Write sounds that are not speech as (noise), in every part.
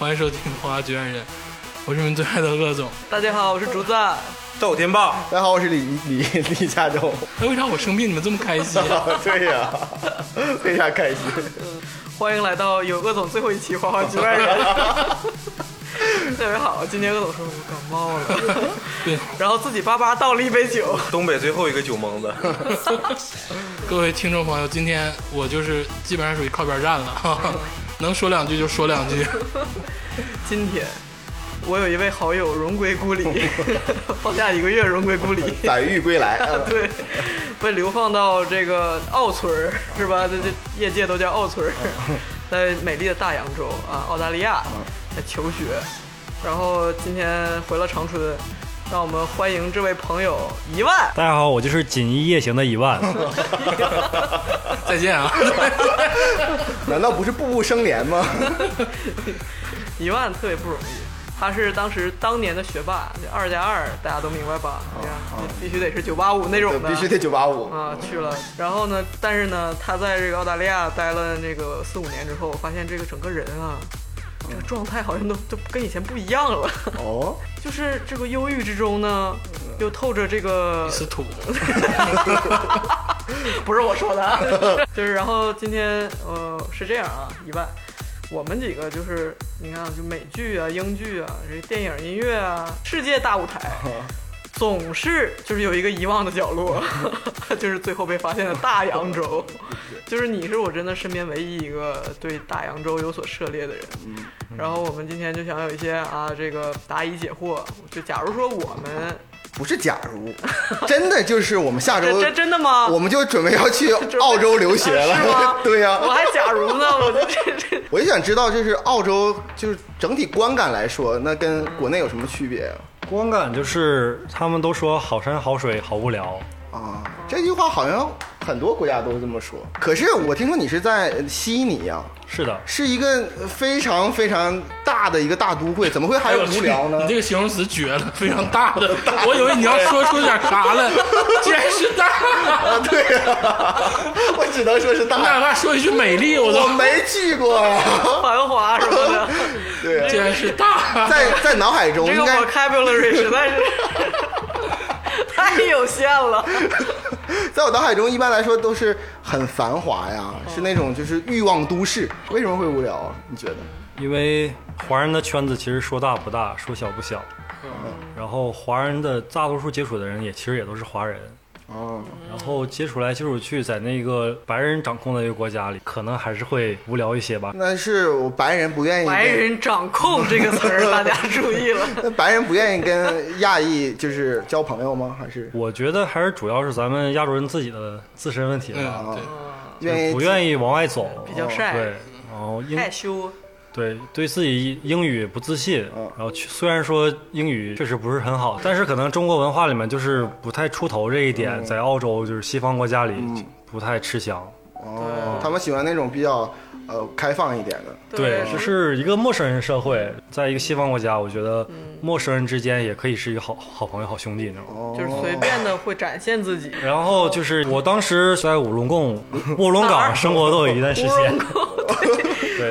欢迎收听《花花局外人》，我是你们最爱的鄂总。大家好，我是竹子。赵天霸，大家好，我是李李 (laughs) 李佳洲。哎，为啥我生病你们这么开心？(laughs) 对呀、非常开心。欢迎来到有鄂总最后一期《花花局外人》。(laughs) 特别好，今天鄂总说我感冒了，对，然后自己巴巴倒了一杯酒。东北最后一个酒蒙子。各位听众朋友，今天我就是基本上属于靠边站了，哈哈能说两句就说两句。(laughs) 今天我有一位好友荣归故里，(laughs) 放假一个月荣归故里。(laughs) 载誉归来，对，被流放到这个奥村儿是吧？这这业界都叫奥村儿，在美丽的大洋洲啊，澳大利亚在求学，然后今天回了长春，让我们欢迎这位朋友一万。大家好，我就是锦衣夜行的一万。(laughs) 再见啊！(laughs) 难道不是步步生莲吗？(laughs) 一万特别不容易，他是当时当年的学霸，二加二大家都明白吧？对呀，必须得是九八五那种的，必须得九八五。啊，去了。然后呢，但是呢，他在这个澳大利亚待了那个四五年之后，发现这个整个人啊，这个状态好像都都跟以前不一样了。哦，(laughs) 就是这个忧郁之中呢，又透着这个是土，(laughs) 不是我说的，啊，(laughs) 就是然后今天呃是这样啊，一万，我们几个就是你看就美剧啊、英剧啊、这电影、音乐啊，世界大舞台。总是就是有一个遗忘的角落，(laughs) 就是最后被发现的大洋洲，(laughs) 就是你是我真的身边唯一一个对大洋洲有所涉猎的人。然后我们今天就想有一些啊这个答疑解惑，就假如说我们 (laughs) 不是假如，真的就是我们下周这，这真的吗？我们就准备要去澳洲留学了。是吗对呀、我还假如呢，我就这这。我就想知道，就是澳洲，就是整体观感来说，那跟国内有什么区别啊？观感就是他们都说好山好水好无聊，啊，这句话好像很多国家都这么说。可是我听说你是在悉尼呀、是的，是一个非常非常大的一个大都会，怎么会还有无聊呢你？这个形容词绝了，非常大的。(laughs) 我以为你要说出点啥来，竟然是大。啊，对呀、(laughs) 我只能说是你大。哪怕说一句美丽，我我都没去过啊，繁华什么的，对，竟然是大。在在脑海中这个应该 vocabulary 实在是 (laughs) 太有限了。(laughs) 在我脑海中一般来说都是很繁华呀，是那种就是欲望都市。为什么会无聊啊？你觉得？因为华人的圈子其实说大不大，说小不小。嗯然后华人的大多数接触的人也其实也都是华人，哦，然后接触来接触去，在那个白人掌控的一个国家里，可能还是会无聊一些吧。那是我白人不愿意白人掌控这个词儿，(laughs) 大家注意了。(laughs) 那白人不愿意跟亚裔就是交朋友吗？还是我觉得还是主要是咱们亚洲人自己的自身问题吧，嗯，对。愿意不愿意往外走，比较晒对，然后英害羞，对对自己英语不自信，嗯。然后虽然说英语确实不是很好，但是可能中国文化里面就是不太出头这一点，在澳洲就是西方国家里不太吃香。哦，他们喜欢那种比较呃开放一点的。对，就是一个陌生人社会，在一个西方国家，我觉得陌生人之间也可以是一个好好朋友、好兄弟那种。哦，就是随便的会展现自己。然后就是我当时在五龙贡、(laughs) 卧龙岗生活都有一段时间，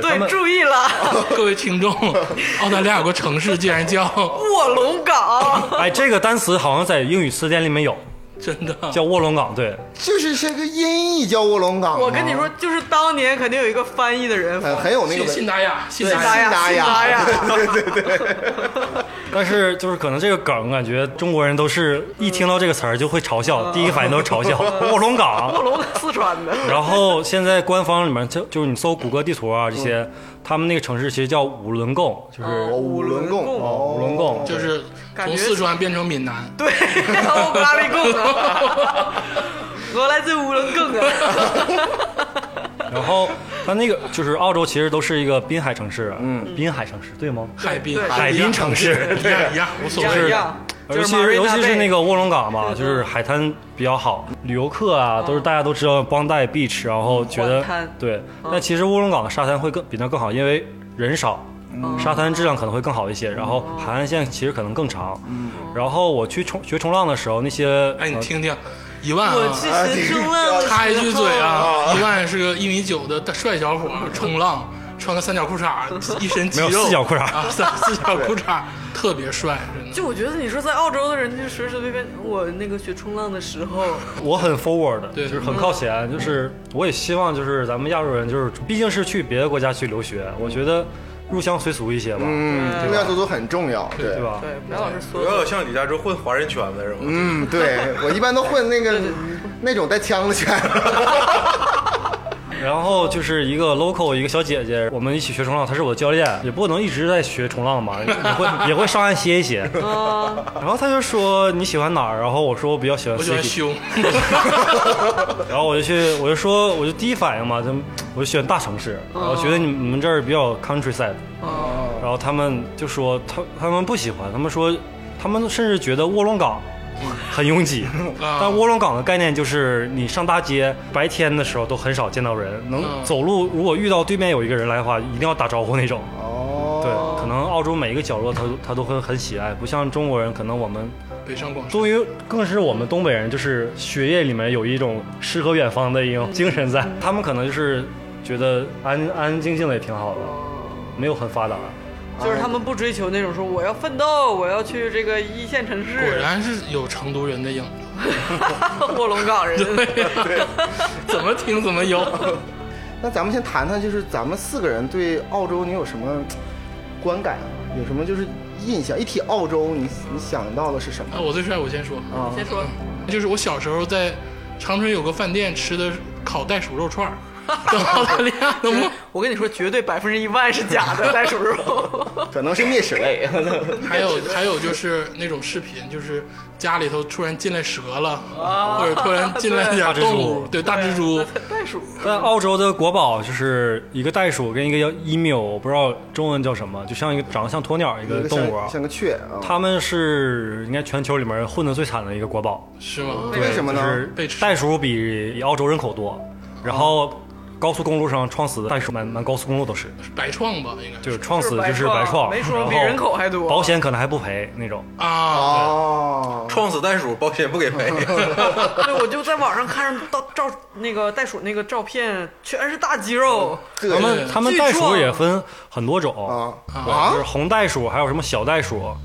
对注意了，(laughs) 各位听众，(laughs) 澳大利亚有个城市竟然叫卧龙岗。哎，这个单词好像在英语词典里面有，真的叫卧龙岗，对。(laughs) 就是这个音译叫卧龙岗。我跟你说，就是当年肯定有一个翻译的人，很很有那个信信达雅，信对达达雅信达雅对对 (laughs) 对，(laughs) 但是就是可能这个梗，感觉中国人都是一听到这个词儿就会嘲笑，第一个反应都是嘲笑卧龙岗卧岗。龙四川的。然后现在官方里面就就是你搜谷歌地图啊这些，他们那个城市其实叫五轮贡，就是哦五轮贡，哦五轮贡，就是从四川变成闽南。对，我咖喱贡。啊，(laughs) 我来自乌伦贡啊。(laughs) 然后它那个就是澳洲其实都是一个滨海城市，嗯，滨海城市对吗？海滨海滨城市，一样一样，无所谓。尤其是尤其是那个个卧龙岗嘛，就是海滩比较好，旅游客啊都是大家都知道邦代 beach，然后觉得对，但其实卧龙岗的沙滩会更比那更好，因为人少。沙滩质量可能会更好一些，然后海岸线其实可能更长。然后我去冲学冲浪的时候，那些哎，你呃听听，一万啊。我去学冲浪的时候，插一句嘴啊，一万是个一米九的大帅小伙，冲浪穿个三角裤衩，一身肌肉，没有四角裤衩啊，三四角裤衩特别帅，真的。就我觉得你说在澳洲的人，就随随便便，我那个学冲浪的时候，(laughs) 我很 forward，对就是很靠前，就是我也希望就是咱们亚洲人，就是毕竟是去别的国家去留学，我觉得入乡随俗一些吧，嗯，入乡随俗很重要，对对？吧？对，不要老是不要说像李佳洲混华人圈子是吗？嗯，对我一般都混那个 (laughs) 那种带枪的圈。(laughs) 然后就是一个 local 一个小姐姐，我们一起学冲浪，她是我的教练，也不能一直在学冲浪吧，也会也会上岸歇一歇。啊，然后她就说你喜欢哪儿？然后我说我比较喜欢我喜欢 city，胸，(laughs) 然后我就去我就说我就第一反应嘛，就我就喜欢大城市，然后觉得你们你们这儿比较 countryside，啊，然后他们就说他他们不喜欢，他们说他们甚至觉得卧龙岗很拥挤。(laughs) 啊但卧龙岗的概念就是你上大街，白天的时候都很少见到人，能嗯走路，如果遇到对面有一个人来的话，一定要打招呼那种。哦，对，可能澳洲每一个角落他都他都会很喜爱，不像中国人，可能我们北上广深。终于更是我们东北人，就是血液里面有一种诗和远方的一种精神在，他们可能就是觉得安安安静静的也挺好的，没有很发达。就是他们不追求那种说我要奋斗，我要去这个一线城市果，然是有成都人的影子，(laughs) 卧龙岗人。怎么听怎么有。(laughs) 那咱们先谈谈，就是咱们四个人对澳洲你有什么观感啊？有什么就是印象？一提澳洲，你你想到的是什么啊，我最帅，我先说，啊？先说，就是我小时候在长春有个饭店吃的烤袋鼠肉串儿，跟澳大利亚的墨，(laughs) 我跟你说，绝对百分之一万是假的袋鼠肉。(laughs) 可能是灭齿类。(laughs) 还有还有就是那种视频，就是家里头突然进来蛇了，啊或者突然进来点动物，对大蜘蛛，袋鼠，但澳洲的国宝就是一个袋鼠跟一个叫 emu，我不知道中文叫什么，就像一个长得像鸵鸟一个一个动物啊像。像个雀啊。他们是应该全球里面混的最惨的一个国宝，是吗？为什么呢就是被袋鼠比澳洲人口多，然后高速公路上撞死的袋鼠满满高速公路都是，白撞吧，应该就是撞死就是白白撞，没说比人口还多。保险可能还不赔那种。啊，哦，撞死袋鼠，保险不给赔。(laughs) 对，我就在网上看着到照那个袋鼠那个照片，全是大肌肉。他们他们袋鼠也分很多种啊。就是红袋鼠，还有什么小袋鼠，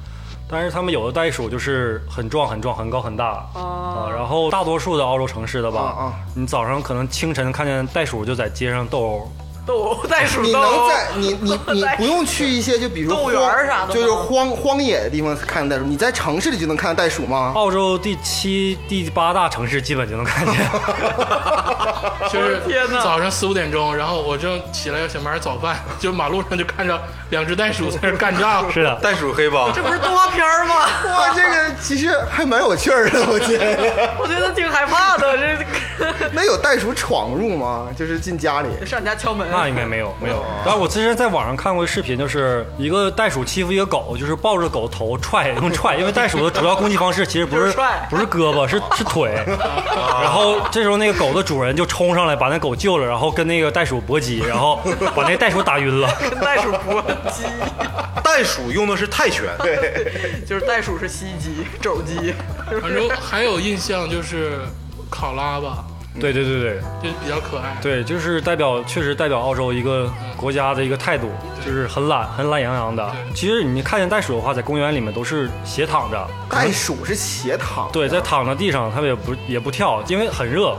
但是他们有的袋鼠就是很壮很壮，很高很大啊。然后大多数的澳洲城市的吧，啊啊你早上可能清晨看见袋鼠就在街上斗殴，斗袋鼠你斗能在你 (laughs) 你你不用去一些就比如说动物园儿啥的吗就是荒荒野的地方看袋鼠，你在城市里就能看到袋鼠吗？澳洲第七、第八大城市基本就能看见。(laughs) 就是天哪早上四五点钟，然后我正起来要想买点早饭，就马路上就看着两只袋鼠在那儿干仗。(laughs) 是的，袋鼠黑帮，这不是动画片儿吗？哇，这个其实还蛮有趣儿的，我觉得。我觉得挺害怕的。这那有袋鼠闯入吗？就是进家里。上你家敲门，那应该没有没有。然后我之前在网上看过一视频，就是一个袋鼠欺负一个狗，就是抱着狗头踹，用踹，因为袋鼠的主要攻击方式其实不是不是胳膊，是是腿。(laughs) 然后这时候那个狗的主人就冲上来把那狗救了，然后跟那个袋鼠搏击，然后把那袋鼠打晕了。跟袋鼠搏击，(laughs) 袋鼠用的是泰拳，(laughs) 对就是袋鼠是西击、肘击。反正还有印象就是考拉吧，对对对对就比较可爱。对，就是代表确实代表澳洲一个国家的一个态度，就是很懒很懒洋洋的。其实你看见袋鼠的话，在公园里面都是斜躺着，袋鼠是斜躺，对，在躺在地上，它们也不也不跳，因为很热，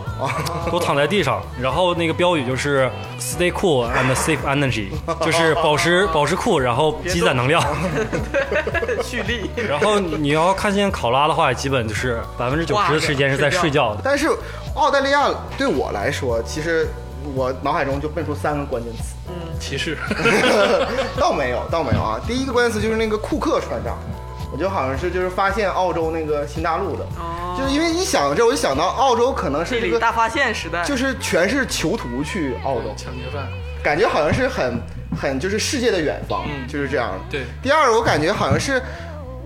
都躺在地上。然后那个标语就是 “Stay cool and save energy”，(laughs) 就是保持保持酷，然后积攒能量。(laughs) 蓄力，然后你要看见考拉的话，基本就是百分之九十的时间是在睡觉的。但是澳大利亚对我来说，其实我脑海中就蹦出三个关键词，嗯歧视，(laughs) 倒没有，倒没有啊。第一个关键词就是那个库克船长，我就好像是就是发现澳洲那个新大陆的，哦。就是因为一想到这，我就想到澳洲可能是这个，大发现时代，就是全是囚徒去澳洲，抢劫犯，感觉好像是很很就是世界的远方，嗯。就是这样。对。第二，我感觉好像是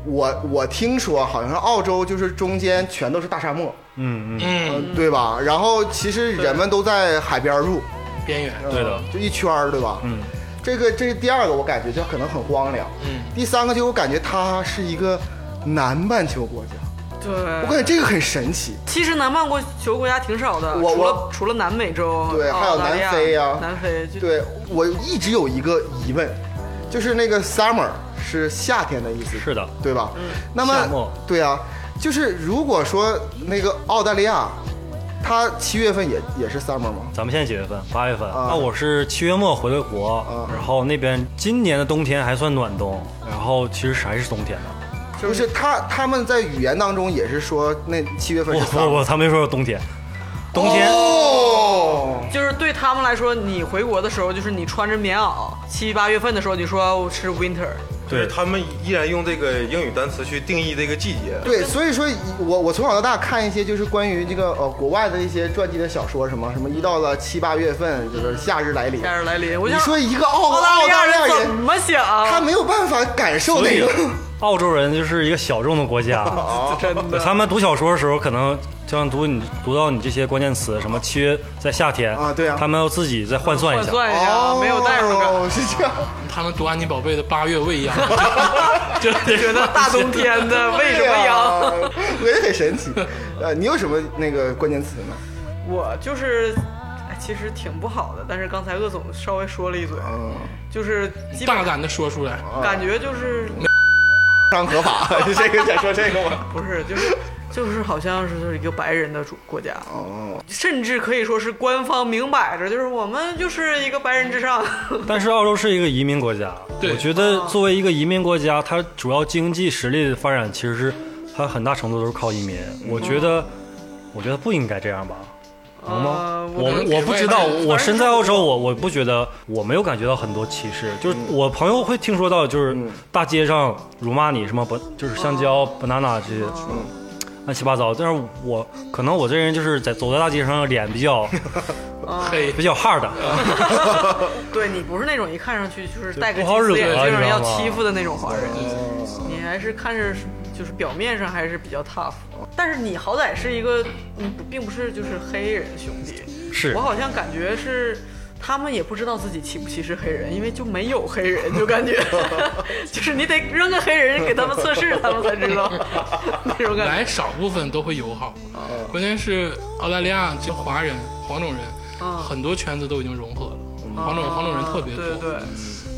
我我听说好像是澳洲就是中间全都是大沙漠，嗯嗯，嗯，对吧？然后其实人们都在海边住，边缘，对的。呃就一圈儿，对吧？嗯，这个这是第二个，我感觉就可能很荒凉。嗯，第三个就我感觉它是一个南半球国家，对，我感觉这个很神奇。其实南半球国家挺少的，我除了我除了南美洲，对还有南非呀南非对我一直有一个疑问，就是那个 summer 是夏天的意思，是的，对吧？嗯。那么对啊，就是如果说那个澳大利亚，它七月份也也是 summer 吗？咱们现在几月份？八月份。啊那我是七月末回的国，啊然后那边今年的冬天还算暖冬，然后其实还是冬天的。不是，他他们在语言当中也是说那七月份不是 summer。不不，他没说冬天，冬天哦，就是对他们来说，你回国的时候，就是你穿着棉袄，七八月份的时候，你说是 winter，对他们依然用这个英语单词去定义这个季节。对，所以说我我从小到大看一些就是关于这个呃国外的一些传记的小说，什么什么一到了七八月份就是夏日来临，夏日来临，我你说一个澳澳大利亚人怎，么想？他没有办法感受那个。澳洲人就是一个小众的国家。(laughs) 真的，他们读小说的时候，可能就像读你读到你这些关键词，什么七月在夏天啊对啊他们要自己再换算一下。换算一下，没有代入感，哦，是这样。他们读安妮宝贝的八月未央，就 (laughs) 就觉得大冬天的为什么对阳？啊我觉得很神奇。呃，你有什么那个关键词吗？我就是。哎其实挺不好的，但是刚才鄂总稍微说了一嘴，嗯，就是大胆的说出来。感觉就是非常合法。(laughs) 这个想说这个吗？不是就是就是好像是一个白人的主国家，哦，甚至可以说是官方明摆着就是我们就是一个白人至上。(laughs) 但是澳洲是一个移民国家，我觉得作为一个移民国家，它主要经济实力的发展其实是它很大程度都是靠移民。我觉得，我觉得不应该这样吧。能吗？呃我我不知道，我身在澳洲，我我不觉得，我没有感觉到很多歧视。就是我朋友会听说到，就是大街上辱骂你什么不，就是香蕉、banana 这些，乱七八糟。但是我可能我这人就是在走在大街上脸比较 (laughs) 黑。比较 hard，(laughs) 对你不是那种一看上去就是戴个不好惹金丝眼镜要啊你知道吗欺负的那种华人，你还是看着就是表面上还是比较 tough，但是你好歹是一个，嗯，并不是就是黑人兄弟，是。我好像感觉是。他们也不知道自己歧不歧视黑人，因为就没有黑人，就感觉 (laughs) 就是你得扔个黑人给他们测试，他们才知道。(laughs) 那种感觉。来少部分都会友好，关键是澳大利亚就华人、黄种人，嗯。很多圈子都已经融合了，黄种黄种人特别多，对对。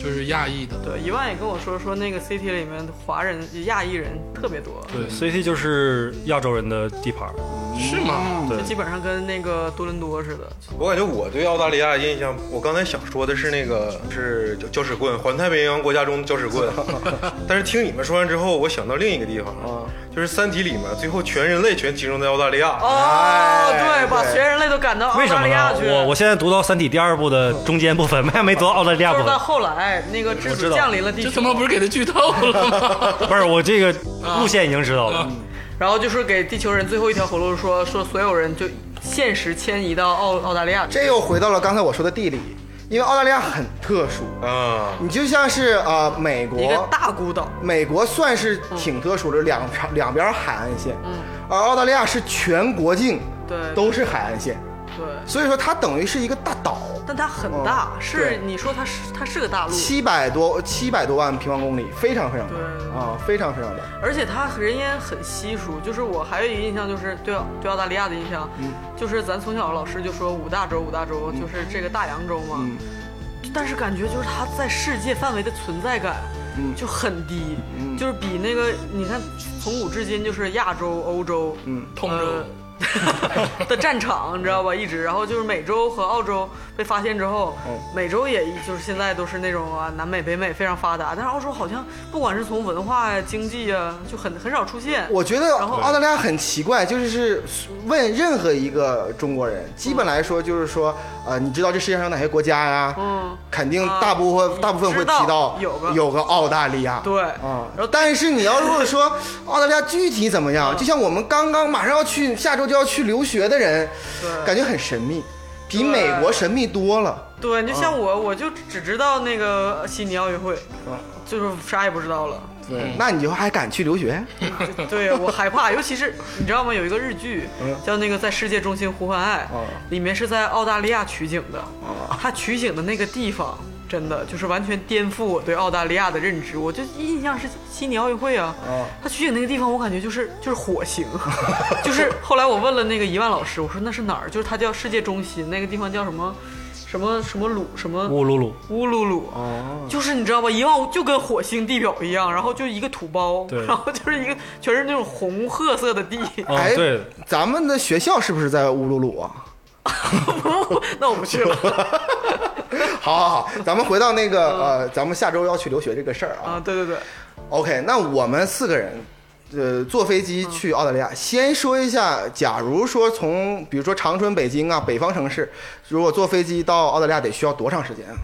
就是亚裔的，对，一万也跟我说说那个 CT 里面华人、亚裔人特别多，对，CT 就是亚洲人的地盘儿。是吗？就基本上跟那个多伦多似的。我感觉我对澳大利亚的印象，我刚才想说的是那个是搅屎棍，环太平洋国家中的搅屎棍。(laughs) 但是听你们说完之后，我想到另一个地方，啊就是《三体》里面最后全人类全集中在澳大利亚。哦，对，把全人类都赶到澳为什么呢？大利亚去。我我现在读到《三体》第二部的中间部分，还没读到澳大利亚部分。后来那个质子我知道降临了地球，这他妈不是给他剧透了吗？(laughs) 不是我这个路线已经知道了。然后就是给地球人最后一条活路说，(laughs) 说所有人就现实迁移到澳澳大利亚。这又回到了刚才我说的地理，因为澳大利亚很特殊，啊，你就像是呃美国一个国，大孤岛，美国算是挺特殊的，两两两边海岸线，而澳大利亚是全国境对。都是海岸线，对，所以说它等于是一个大岛，但它很大，哦是你说它是它是个大陆，七百多七百多万平方公里，非常非常大。对。啊，非常非常大。而且它人烟很稀疏。就是我还有一个印象，就是对对澳大利亚的印象，嗯。就是咱从小老师就说五大洲五大洲，就是这个大洋洲嘛。嗯。但是感觉就是它在世界范围的存在感嗯。就很低，嗯。就是比那个你看从古至今就是亚洲、欧洲、嗯。通州。呃 (laughs) 的战场，你知道吧？一直，然后就是美洲和澳洲被发现之后，嗯美洲也就是现在都是那种啊，南美、北美非常发达，但是澳洲好像不管是从文化呀、经济呀，就很很少出现。我觉得然后澳大利亚很奇怪，就是是问任何一个中国人，基本来说就是说，呃，你知道这世界上有哪些国家呀？嗯，肯定大部分、啊大部分会提到有个有个澳大利亚。对，啊，然后但是你要如果说澳大利亚具体怎么样，就像我们刚刚马上要去下周就要去留学的人，对。感觉很神秘，比美国神秘多了。对，你就像我，我就只知道那个悉尼奥运会，嗯。就是啥也不知道了。对，那你就还敢去留学？(laughs) 对我害怕，尤其是你知道吗？有一个日剧嗯。叫那个在世界中心呼唤爱哦，里面是在澳大利亚取景的，它取景的那个地方真的就是完全颠覆我对澳大利亚的认知。我就印象是悉尼奥运会啊，啊他取景那个地方，我感觉就是就是火星，(laughs) 就是后来我问了那个一万老师，我说那是哪儿？就是它叫世界中心，那个地方叫什么？什么什么鲁什么？乌鲁鲁，乌鲁鲁，哦，就是你知道吧，一望就跟火星地表一样，然后就一个土包，对。然后就是一个全是那种红褐色的地。嗯，哎对，咱们的学校是不是在乌鲁鲁啊？(laughs) 那我不去了 (laughs) (laughs) 好好好，咱们回到那个呃，咱们下周要去留学这个事儿啊。啊！对对对，OK，那我们四个人，呃，坐飞机去澳大利亚。先说一下，假如说从比如说长春、北京啊，北方城市，如果坐飞机到澳大利亚得需要多长时间啊？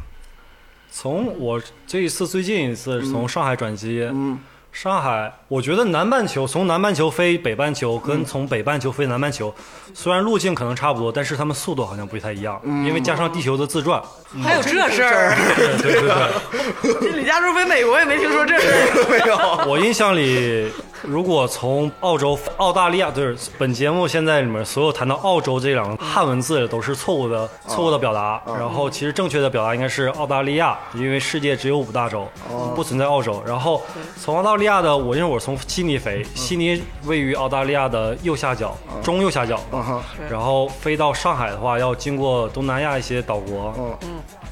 从我这一次最近一次从上海转机，嗯，上海，我觉得南半球从南半球飞北半球跟从北半球飞南半球，虽然路径可能差不多，但是他们速度好像不太一样，因为加上地球的自转。还有这事儿，对对对对，(laughs) 这李嘉诚飞美国也没听说这事儿。没有。我印象里，如果从澳洲、澳大利亚，就是本节目现在里面所有谈到澳洲这两个汉文字都是错误的、错误的表达。然后其实正确的表达应该是澳大利亚，因为世界只有五大洲，不存在澳洲。然后从澳大利亚的，我因为我从悉尼飞，悉尼位于澳大利亚的右下角，中右下角。啊，然后飞到上海的话，要经过东南亚一些岛国，嗯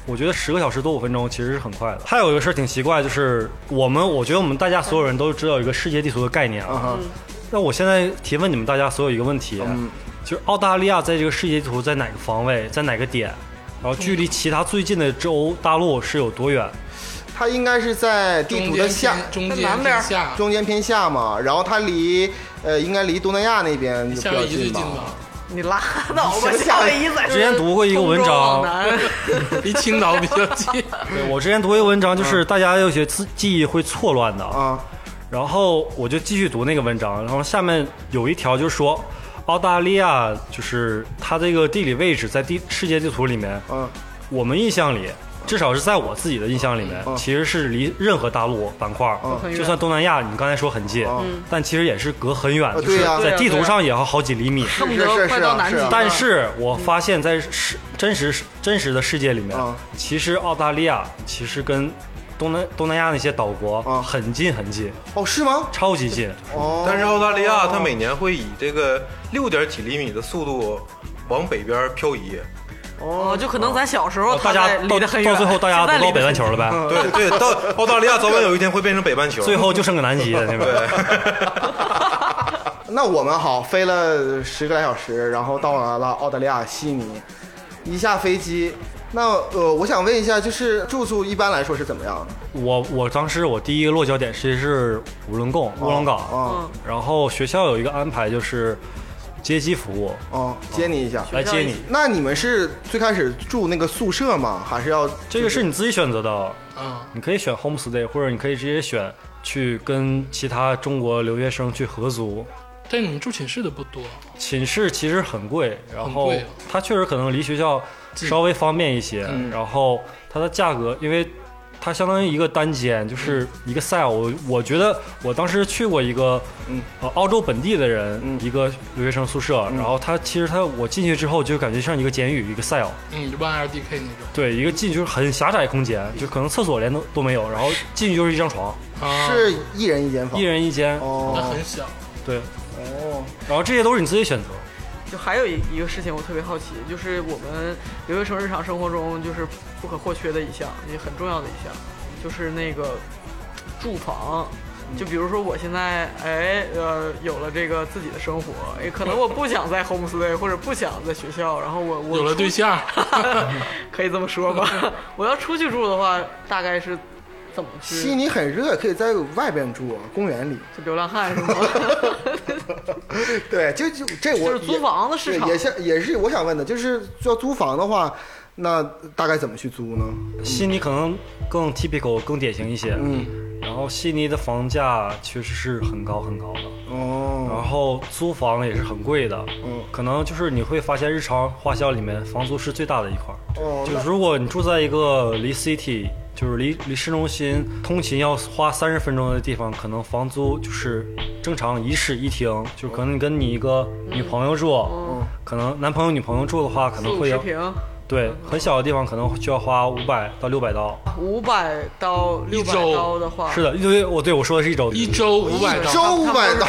我觉得十个小时多五分钟其实是很快的。还有一个事儿挺奇怪，就是我们，我觉得我们大家所有人都知道一个世界地图的概念啊。那我现在提问你们大家所有一个问题，嗯就是澳大利亚在这个世界地图在哪个方位，在哪个点？然后距离其他最近的洲大陆是有多远？它应该是在地图的下中间南边偏下，中间偏下嘛，然后它离呃应该离东南亚那边就比较近吧。吧，你拉倒吧，夏威夷在之前读过一个文章离青岛比较近。对我之前读一个文章，就是大家有些记记忆会错乱的，啊，然后我就继续读那个文章，然后下面有一条就是说，澳大利亚就是它这个地理位置在地世界地图里面，嗯。我们印象里，至少是在我自己的印象里面，嗯。其实是离任何大陆板块，嗯。就算东南亚，你刚才说很近，嗯但其实也是隔很远，就是在地图上也要好几厘米。恨不得是是快到南极但是我发现，在世真实真实的世界里面嗯，其实澳大利亚其实跟东南东南亚那些岛国嗯。很近很近，哦是吗？超级近。哦，但是澳大利亚它每年会以这个六点几厘米的速度往北边漂移。哦，就可能咱小时候哦大家离到得很远，到最后，大家都到北半球了呗，对对，到 (laughs) 澳大利亚早晚有一天会变成北半球。最后就剩个南极的那边。(laughs) (laughs) 那我们好飞了十个来小时，然后到达了澳大利亚悉尼，一下飞机。那呃，我想问一下，就是住宿一般来说是怎么样的？我我当时我第一个落脚点其实是五伦贡乌龙港，啊嗯，然后学校有一个安排就是接机服务。哦，接你一下。来接你，那你们是最开始住那个宿舍吗？还是要这个是你自己选择的，啊，你可以选 homestay，或者你可以直接选去跟其他中国留学生去合租。但你们住寝室的不多，寝室其实很贵，然后它确实可能离学校稍微方便一些，嗯。然后它的价格，因为它相当于一个单间，就是一个 cell。我我觉得我当时去过一个，嗯。呃，澳洲本地的人、嗯。一个留学生宿舍，然后他其实他我进去之后就感觉像一个监狱，一个 cell，嗯，one LDK 那种。对，一个进去就是很狭窄空间，就可能厕所连都都没有，然后进去就是一张床，啊，是一人一间房？一人一间，哦。那哦很小，对，哦，然后这些都是你自己选择。就还有一一个事情我特别好奇，就是我们留学生日常生活中就是不可或缺的一项，也很重要的一项，就是那个住房。就比如说我现在哎呃有了这个自己的生活，也可能我不想在 homestay 或者不想在学校，然后我我有了对象，(laughs) 可以这么说吧。我要出去住的话，大概是怎么去？悉尼很热，可以在外边住啊，公园里。就流浪汉是吗？(laughs) 对，就就这我就是租房子市场也也像也是我想问的，就是要租房的话，那大概怎么去租呢？悉尼可能更 typical 更典型一些，嗯，然后悉尼的房价确实是很高很高的哦，然哦，后租房也是很贵的，嗯，可能就是你会发现日常花销里面房租是最大的一块。哦，就是如果你住在一个离 city，就是离离市中心通勤要花三十分钟的地方，可能房租就是正常一室一厅，就可能你跟你一个女朋友住，嗯，可能男朋友女朋友住的话，可能会要五十平，对，很小的地方可能需要花五百到六百刀。五百到六百周刀的话，是的，因为，我对我说的是一周，一周五百刀，周五百刀。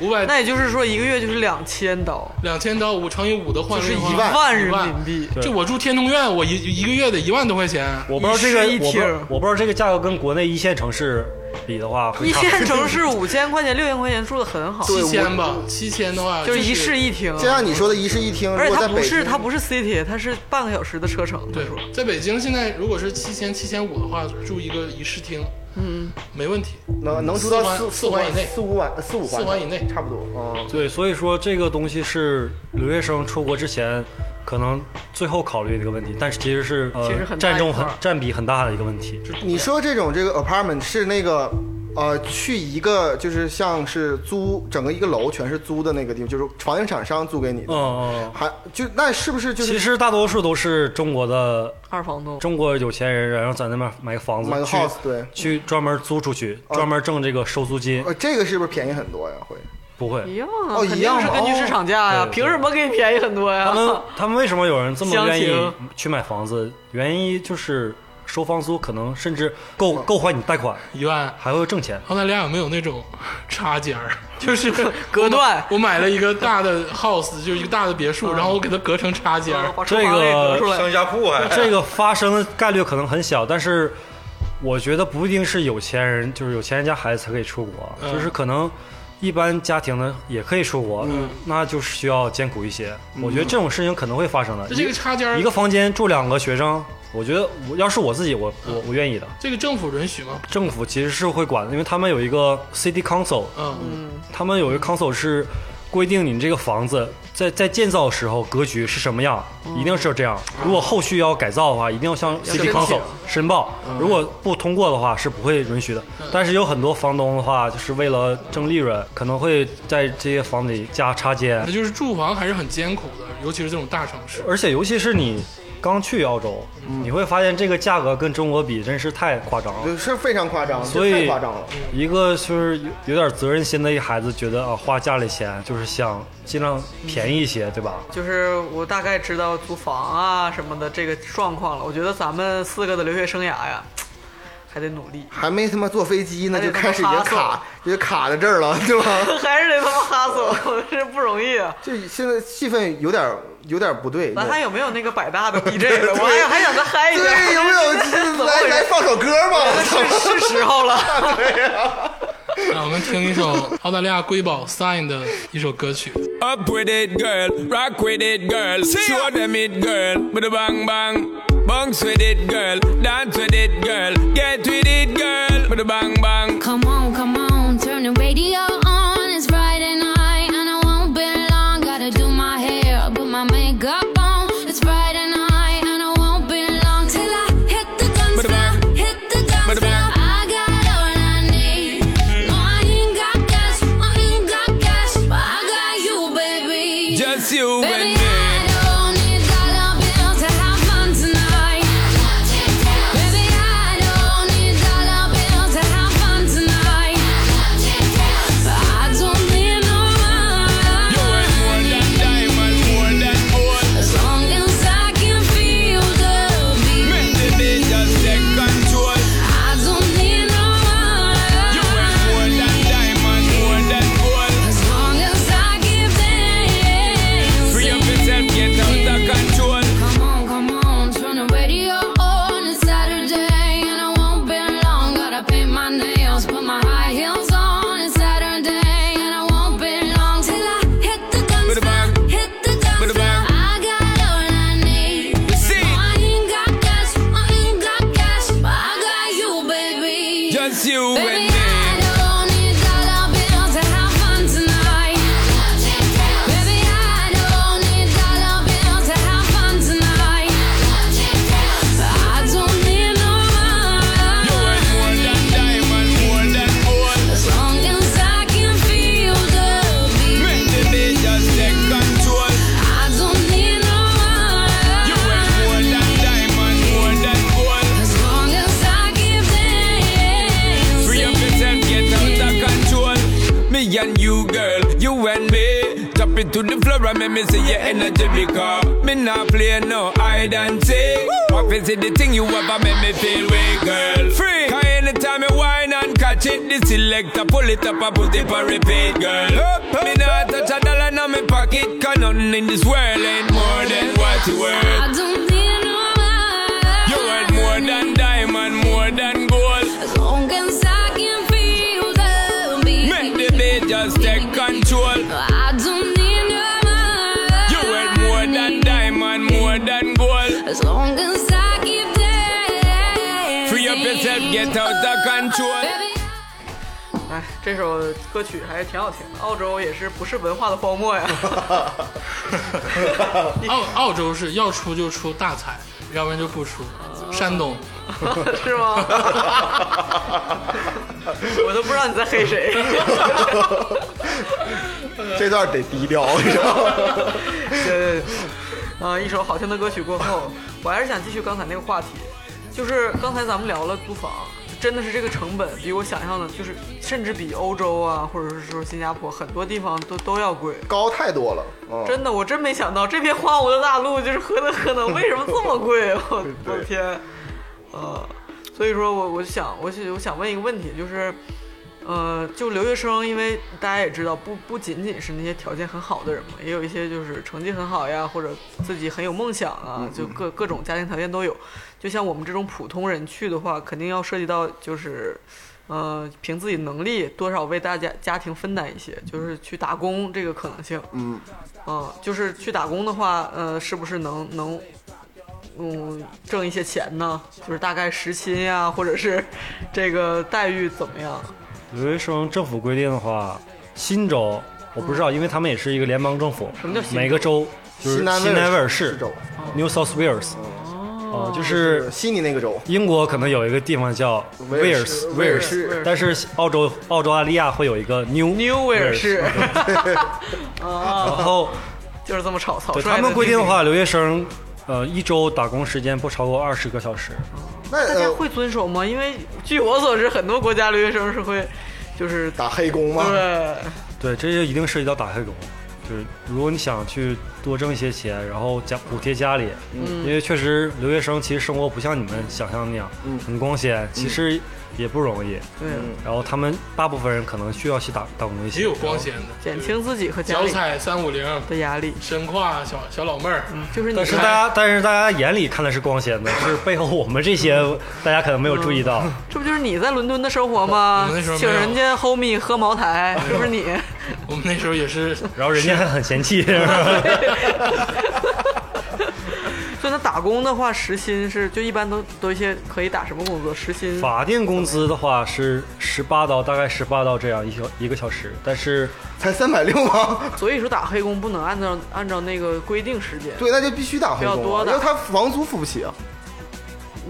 五百那也就是说一个月就是两千刀，两千刀五乘以五的换就是一万。人民币。对。就我住天通苑，我一一个月得一万多块钱。我不知道这个，我不知道这个价格跟国内一线城市比的话一。线城市五千块钱、六千块钱住的很好，七千吧，七千的话就是一室一厅。就像你说的一室一厅，而且它不如果在北京，是它不是 city，它是半个小时的车程。对在北京现在如果是七千七千五的话，住一个一室厅，嗯，没问题。能能住到四四四环以内四五万四五环四环以内差不多。嗯，对，所以说这个东西是留学生出国之前可能最后考虑的一个问题，但是其实是呃占重很占比很大的一个问题。你说这种这个 apartment 是那个呃，去一个就是像是租整个一个楼全是租的那个地方，就是房地产商租给你的，嗯嗯还就那是不是就是，其实大多数都是中国的二房东，中国有钱人，然后在那边买个房子，买个去 house 对？去专门租出去，专门挣这个收租金，呃，这个是不是便宜很多呀？会不会。一样啊，哦肯一样是根据市场价呀，对对凭什么给你便宜很多呀？他们他们为什么有人这么 (laughs) 愿意去买房子？原因就是收房租可能甚至够够还你贷款，一万。还会挣钱。澳大利亚有没有那种插间儿？(laughs) 就是 (laughs) 隔断我买了一个大的 house，就是一个大的别墅，然后我给它隔成插间儿。把厨房给隔出来。上下铺还这个发生的概率可能很小，但是我觉得不一定是有钱人，就是有钱人家孩子才可以出国，嗯就是可能一般家庭呢也可以出国，嗯那就是需要艰苦一些。我觉得这种事情可能会发生的。这这个插间儿一个房间住两个学生，我觉得我要是我自己，我我我愿意的。这个政府允许吗？政府其实是会管的，因为他们有一个 city council，嗯，他们有一个 council 是规定你这个房子在在建造的时候格局是什么样，一定是要这样。如果后续要改造的话，一定要向 city 申请 council 申报。如果不通过的话，是不会允许的。但是有很多房东的话，就是为了挣利润，可能会在这些房子里加插间那，就是住房还是很艰苦的，尤其是这种大城市。而且尤其是你刚去澳洲，你会发现这个价格跟中国比真是太夸张了。是非常夸张，所以太夸张了。一个就是有有点责任心的一孩子，觉得啊，花家里钱就是想尽量便宜一些，对吧？就是我大概知道租房啊什么的这个状况了。我觉得咱们四个的留学生涯呀，还得努力，还没他妈坐飞机呢，就开始已经卡，就卡在这儿了，对吧？(laughs) 还是得他妈哈索，(laughs) 这不容易啊。这现在气氛有点有点不对。咱还有没有那个百大的 DJ 了？(laughs) 我还还想再嗨一下。对，有没有来来放首歌吧？是是时候了。那我们听一首澳大利亚瑰宝 Sign 的一首歌曲。 Up with it, girl. Rock with it, girl. Show them it, girl. With a bang bang. Bounce with it, girl. Dance with it, girl. Get with it, girl. With a bang bang. Come on, come on, turn the radio on. Get out of control. 哎，这首歌曲还是挺好听的。澳洲也是不是文化的荒漠呀？(laughs) 澳澳洲是要出就出大彩，要不然就不出。山东，(laughs) 是吗？(laughs) 我都不知道你在黑谁。这段得低调，你知道吗？对对对，啊、一首好听的歌曲过后，我还是想继续刚才那个话题，就是刚才咱们聊了租房，真的是这个成本比我想象的，就是甚至比欧洲啊，或者是说新加坡很多地方都都要贵。高太多了，嗯，真的，我真没想到这片荒芜的大陆就是何德何能，为什么这么贵？我 (laughs) 我的天，呃，所以说我我想我想我想问一个问题，就是，呃，就留学生，因为大家也知道，不不仅仅是那些条件很好的人嘛，也有一些就是成绩很好呀，或者自己很有梦想啊，就各各种家庭条件都有。就像我们这种普通人去的话，肯定要涉及到就是。呃，凭自己能力多少为大家家庭分担一些，就是去打工这个可能性。嗯，嗯，就是去打工的话，呃，是不是能能，嗯，挣一些钱呢？就是大概时薪呀，或者是这个待遇怎么样？留学生政府规定的话，新州我不知道，因为他们也是一个联邦政府，什么叫新州每个州就是新南威尔士士州，（New South Wales），哦，就是悉尼那个州，英国可能有一个地方叫威尔斯，威尔士，但是澳洲澳洲澳大利亚会有一个 New 纽威尔士，然后就是这么草草对率他们规定的，话，留学生呃一周打工时间不超过二十个小时。那呃大家会遵守吗？因为据我所知，很多国家留学生是会，就是打黑工吗？对，对，这就一定涉及到打黑工。就是如果你想去多挣一些钱，然后家补贴家里，嗯。因为确实留学生其实生活不像你们想象那样，嗯。很光鲜，其实也不容易。对，然后他们大部分人可能需要去打打工一些，也有光鲜的，减轻自己和家里脚踩三五零，的压力。身挎小小老妹儿，就是你但是大家，但是大家眼里看的是光鲜的，是背后我们这些 (laughs) 大家可能没有注意到。这不就是你在伦敦的生活吗？请人家 homie 喝茅台，是不是你？(laughs) (laughs) 我们那时候也是 (laughs) 然后人家还很嫌弃，是吧 (laughs) 所以那打工的话，时薪是就一般都都一些可以打什么工作？时薪法定工资的话是十八刀，大概十八刀这样一小一个小时，但是才三百六吗？所以说打黑工不能按照按照那个规定时间，对，那就必须打黑工啊，比较多的因为他房租付不起啊。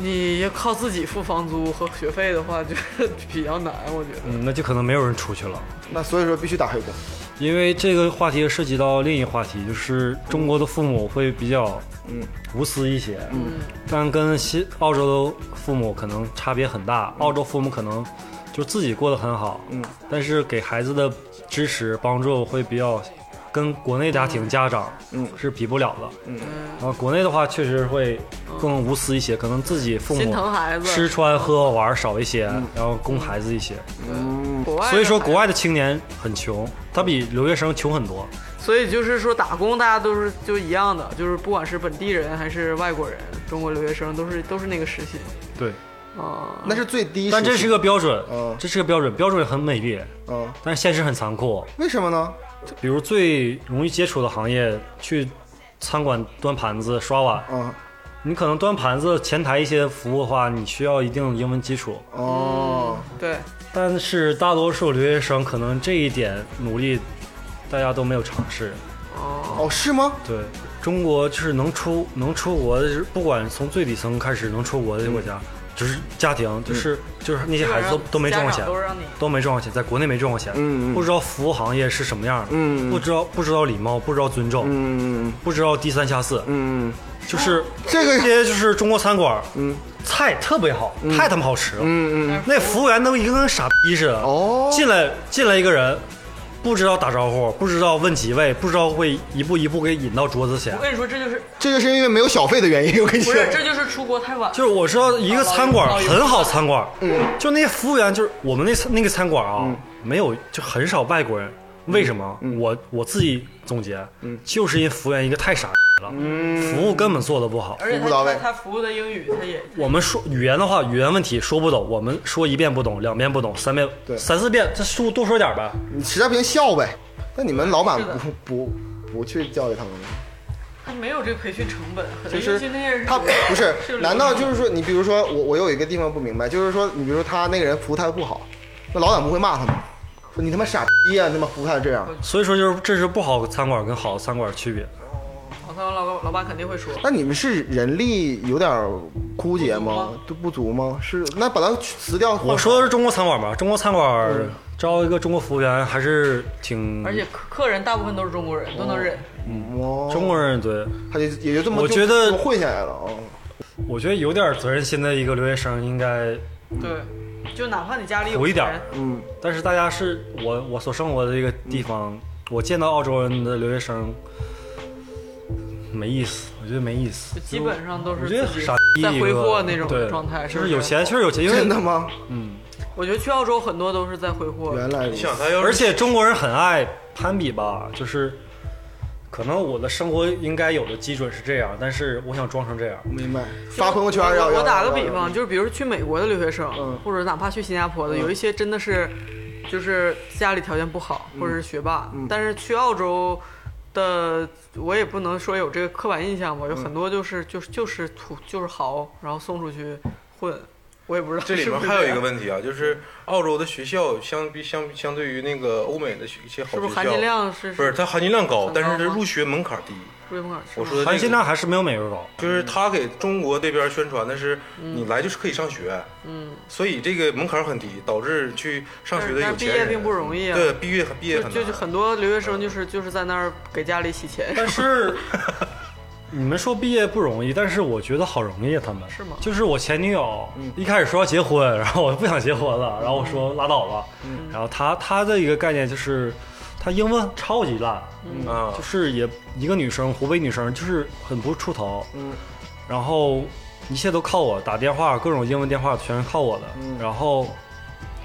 你要靠自己付房租和学费的话，就是比较难，我觉得。嗯，那就可能没有人出去了。那所以说必须打黑工。因为这个话题涉及到另一个话题，就是中国的父母会比较嗯无私一些，嗯，但跟西澳洲的父母可能差别很大。澳洲父母可能就自己过得很好，嗯，但是给孩子的支持帮助会比较跟国内家庭家长嗯。是比不了的，嗯。然后国内的话确实会更无私一些，可能自己父心母疼孩子，吃穿喝玩少一些，然后供孩子一些，嗯，国外的所以说国外的青年很穷，他比留学生穷很多。所以就是说打工大家都是就一样的，就是不管是本地人还是外国人，中国留学生都是都是那个时薪。对，啊。那是最低时薪。但这是个标准，嗯这是个标准，标准很美丽，嗯，但是现实很残酷。为什么呢？比如最容易接触的行业，去餐馆端盘子、刷碗，嗯。你可能端盘子前台一些服务的话，你需要一定的英文基础，哦，对，但是大多数留学生可能这一点努力，大家都没有尝试。哦是吗？对。中国就是能出能出国的，不管从最底层开始能出国的国家，就是家庭，就是就是那些孩子都都没赚过钱，都没赚过钱，在国内没赚过钱，不知道服务行业是什么样的，嗯不知道不知道礼貌，不知道尊重，嗯不知道低三下四，嗯就是这个些就是中国餐馆，嗯。菜特别好，太他妈好吃了，嗯嗯。那服务员都一个跟傻逼似的，哦。进来进来一个人，不知道打招呼，不知道问几位，不知道会一步一步给引到桌子前我。跟你说，这就是这就是因为没有小费的原因。我跟你说，不是这就是出国太晚。就是我知道一个餐馆很好，餐馆，就那些服务员，就是我们那餐那个餐馆啊，没有就很少外国人。为什么？我我自己总结，就是因为服务员一个太傻了，服务根本做的不好。而且服务到位他他他服务的英语，他也我们说语言的话，语言问题说不懂，我们说一遍不懂，两遍不懂，三遍对三四遍，这说多说点呗。你实在不行笑呗。那你们老板是的不不不去教育他们吗？他没有这个培训成本，可能就是尤其那些人他不是是，难道就是说，你比如说我我有一个地方不明白，就是说你比如说他那个人服务态度不好，那老板不会骂他吗？说你他妈傻逼啊、你他妈服务态度这样。所以说就是这是不好的餐馆跟好的餐馆区别。老老板肯定会说，那你们是人力有点枯竭吗不足吗？都不足吗？是，那把它辞掉。我说的是中国餐馆吧，中国餐馆招一个中国服务员还是挺，而且客客人大部分都是中国人，都能忍。哦中国人对，他就也就这么，我觉得混下来了啊。我觉得有点责任心的一个留学生应该，对，就哪怕你家里有一点儿嗯，但是大家是我我所生活的这个地方，我见到澳洲人的留学生没意思，我觉得没意思。就，基本上都是自己觉得傻逼在挥霍那种状态，就是是有钱确实有钱，因为真的吗？嗯，我觉得去澳洲很多都是在挥霍。原来如此。你想他要而且中国人很爱攀比吧，就是可能我的生活应该有的基准是这样，但是我想装成这样。明白。发朋友圈要要我我打个比方，就是比如去美国的留学生，嗯。或者哪怕去新加坡的，有一些真的是，就是家里条件不好，或者是学霸，嗯。但是去澳洲的，我也不能说有这个刻板印象吧，有很多就是就是就是土就是豪，然后送出去混，我也不知道这里是不是面还有一个问题啊，就是澳洲的学校相比相相对于那个欧美的一些好学校，是不是含金量是不是它含金量高很，但是它入学门槛低。我说的这个含金量还是没有美国高。就是他给中国这边宣传的是，你来就是可以上学，嗯，所以这个门槛很低，导致去上学的但有钱人。毕业并不容易啊。对，毕业毕业很就就就。很多留学生就是就是在那儿给家里洗钱，但是 (laughs) 你们说毕业不容易，但是我觉得好容易啊，他们。是吗？就是我前女友一开始说要结婚，然后我不想结婚了，然后我说拉倒吧，然后她她的一个概念就是，她英文超级烂，啊。就，是也一个女生，湖北女生，就是很不出头，嗯，然后一切都靠我，打电话各种英文电话全是靠我的，嗯。然后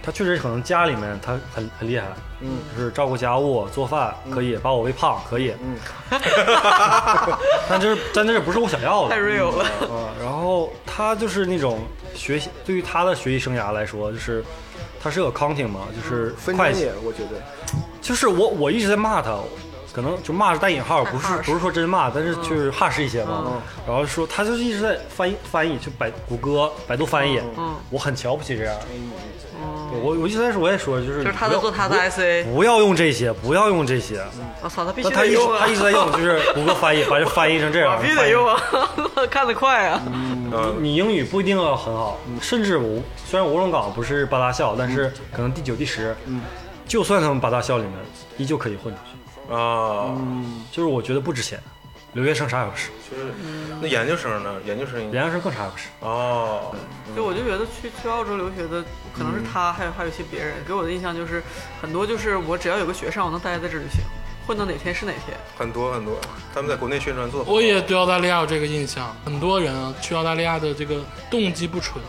她确实可能家里面她很很厉害，嗯，就是照顾家务、做饭可以，把我喂胖可以，嗯，(laughs) 但这是但这不是我想要的。太的，real 了。嗯，然后她就是那种学习，对于她的学习生涯来说，就是她是个 accounting 嘛，就是会计。分专业，，我觉得。就是我我一直在骂他，可能就骂是带引号，不是不是说真骂，但是就是哈实一些嘛。嗯。然后说他就是一直在翻译翻译，就百谷歌、百度翻译，嗯。我很瞧不起这样。我我一直在说，我也说，就是就是他不要在做他的 SA，不要用这些，不要用这些。我操，他必那他一他一！直在用，就是谷歌翻译，(laughs) 把这翻译成这样。必须得用啊，(laughs) 看得快啊！嗯你英语不一定要很好，甚至我虽然吴龙岗不是八大校，但是可能第九、第十，就算他们八大校里面，依旧可以混出去。啊，就是我觉得不值钱，留学生啥也不是，就是那研究生呢？研究生研究生更啥也不是。哦，就我就觉得去去澳洲留学的，可能是他，还有还有一些别人，给我的印象就是很多就是我只要有个学上，我能待在这就行，混到哪天是哪天。很多很多，他们在国内宣传做得好我也对澳大利亚有这个印象，很多人啊去澳大利亚的这个动机不纯，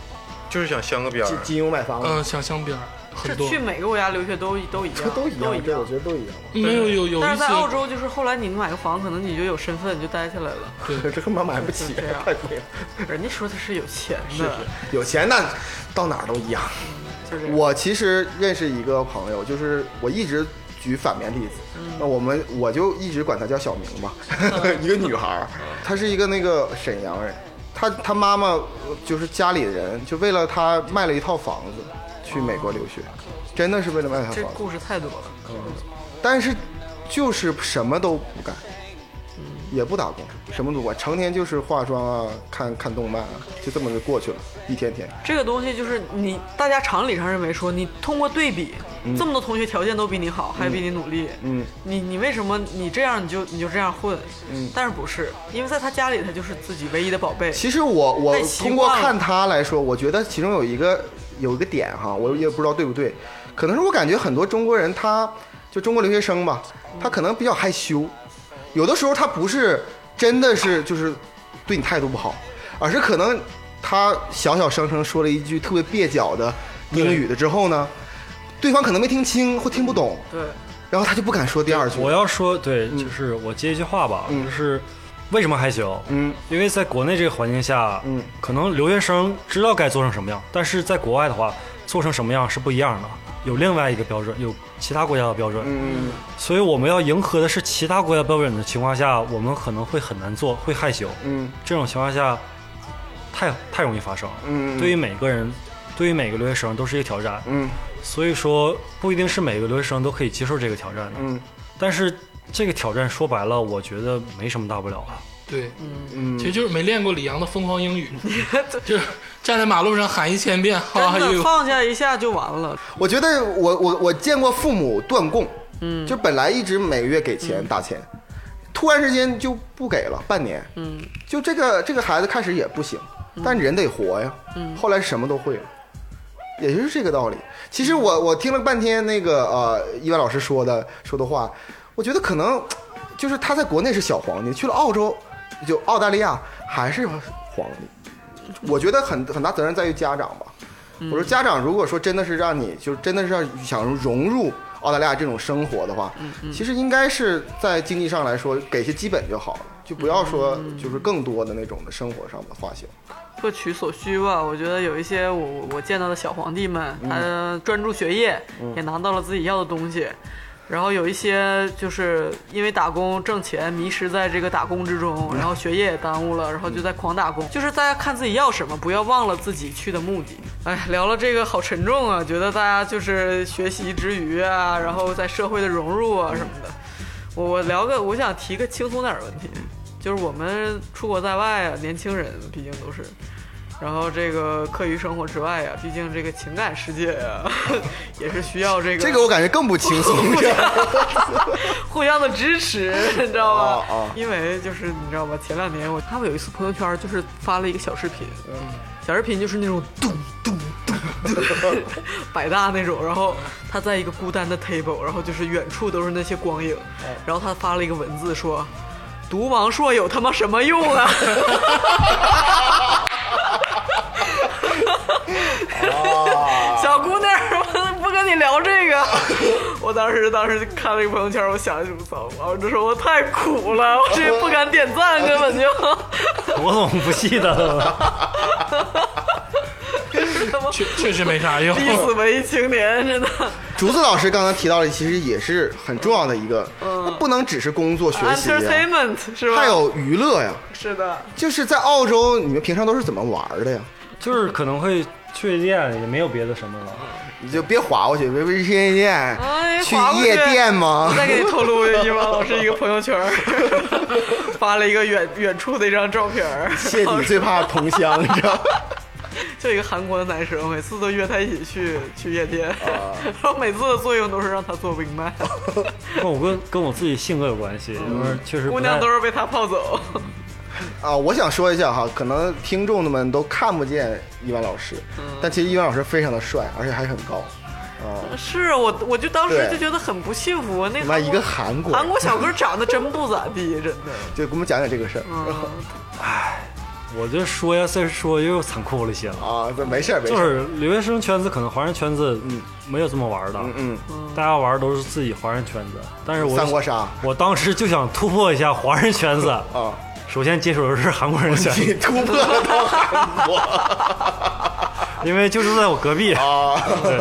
就是想镶个边儿金。金融买房子嗯，想镶边儿这很多去，每个国家留学都都一样，都一样，这我。觉得都一样。没有有有但是在澳洲，就是后来你买个房，可能你就有身份，你就待下来了。这根本买不起，是这样太贵了。人家说他是有钱的，有钱那到哪儿都一样。就这样。我其实认识一个朋友，就是我一直举反面例子，那我们我就一直管她叫小明吧，(laughs) 一个女孩儿，她是一个那个沈阳人，她她妈妈就是家里人就为了她卖了一套房子去美国留学，真的是为了卖一套房子，这故事太多了。但是就是什么都不干。也不打工，什么都不管，成天就是化妆啊，看看动漫啊，就这么就过去了，一天天。这个东西就是你，大家常理上认为说，你通过对比，这么多同学条件都比你好，还比你努力，嗯，你你为什么你这样你就你就这样混？嗯但是不是，因为在他家里他就是自己唯一的宝贝。其实我我通过看他来说，我觉得其中有一个有一个点哈，我也不知道对不对，可能是我感觉很多中国人他就中国留学生吧，他可能比较害羞，有的时候他不是真的是就是对你态度不好，而是可能他小小声声说了一句特别蹩脚的英语的之后呢，对方可能没听清或听不懂，对，然后他就不敢说第二句。我要说，对，就是我接一句话吧，嗯。就是为什么害羞？嗯，因为在国内这个环境下，嗯，可能留学生知道该做成什么样，但是在国外的话，做成什么样是不一样的，有另外一个标准，有其他国家的标准，嗯。所以我们要迎合的是其他国家标准的情况下，我们可能会很难做，会害羞。嗯。这种情况下，太太容易发生。嗯，对于每个人，对于每个留学生都是一个挑战。嗯所以说，不一定是每个留学生都可以接受这个挑战的。嗯但是这个挑战说白了，我觉得没什么大不了的。对，嗯其实就是没练过李阳的疯狂英语，(laughs) 就是站在马路上喊一千遍 “How 真的放下一下就完了。我觉得我我我见过父母断供，嗯，就本来一直每个月给钱打钱，突然之间就不给了，半年，嗯，就这个这个孩子开始也不行，但人得活呀，嗯，后来什么都会了，也就是这个道理。其实我我听了半天那个呃伊万老师说的说的话，我觉得可能就是他在国内是小皇帝，去了澳洲就澳大利亚还是皇帝。我觉得很很大责任在于家长吧。我说家长如果说真的是让你就真的是要想融入澳大利亚这种生活的话，其实应该是在经济上来说给些基本就好了，就不要说就是更多的那种的生活上的花销。各取所需吧。我觉得有一些我我见到的小皇帝们，他专注学业，也拿到了自己要的东西。然后有一些就是因为打工挣钱，迷失在这个打工之中，然后学业也耽误了，然后就在狂打工。就是大家看自己要什么，不要忘了自己去的目的。哎，聊了这个好沉重啊，觉得大家就是学习之余啊，然后在社会的融入啊什么的。我我聊个，我想提个轻松点儿的问题，就是我们出国在外啊，年轻人毕竟都是，然后这个课余生活之外呀、毕竟这个情感世界呀、(laughs) 也是需要这个这个我感觉更不轻松。(laughs) 互相的支持，你知道吧？啊啊因为就是你知道吧，前两年我他们有一次朋友圈就是发了一个小视频，小视频就是那种咚咚咚咚 (laughs) 百大那种，然后他在一个孤单的 table，然后就是远处都是那些光影，然后他发了一个文字说。读王朔有他妈什么用啊！小姑娘，我不跟你聊这个。我当时当时看了一个朋友圈，我想，我操！我就说我太苦了，我这不敢点赞，根本就。我怎么不记得了？(laughs) 确确实没啥用。逼死文艺青年，真的。竹子老师刚才提到的，其实也是很重要的一个，那不能只是工作学习是吧？还有娱乐呀。是的，就是在澳洲，你们平常都是怎么玩的呀？就是可能会去夜店，也没有别的什么了。你就别划过去，别别去夜店，哎，去夜店吗我？再给你透露一王老师一个朋友圈，发了一个远远处的一张照片儿，谢你最怕同乡，你知道吗？(laughs) 就一个韩国的男生，每次都约他一起去 (laughs) 去夜店，啊。(laughs) 然后每次的作用都是让他做 wingman，跟我跟跟我自己性格有关系，就是确实姑娘都是被他泡走。啊，我想说一下哈，可能听众们都看不见伊万老师，嗯。但其实伊万老师非常的帅，而且还很高。啊，是我，我就当时就觉得很不幸福。那一个韩国韩国小哥长得真不咋地，真的。就给我们讲讲这个事儿。嗯，我就说呀，再说又残酷了一些了。啊，这没事儿没就事儿，是留学生圈子，可能华人圈子嗯没有这么玩的，嗯大家玩都是自己华人圈子。但是三国杀。我当时就想突破一下华人圈子，(laughs) 啊，首先接触的是韩国人圈你子，(laughs) 突破到韩国因为就住在我隔壁。啊，对，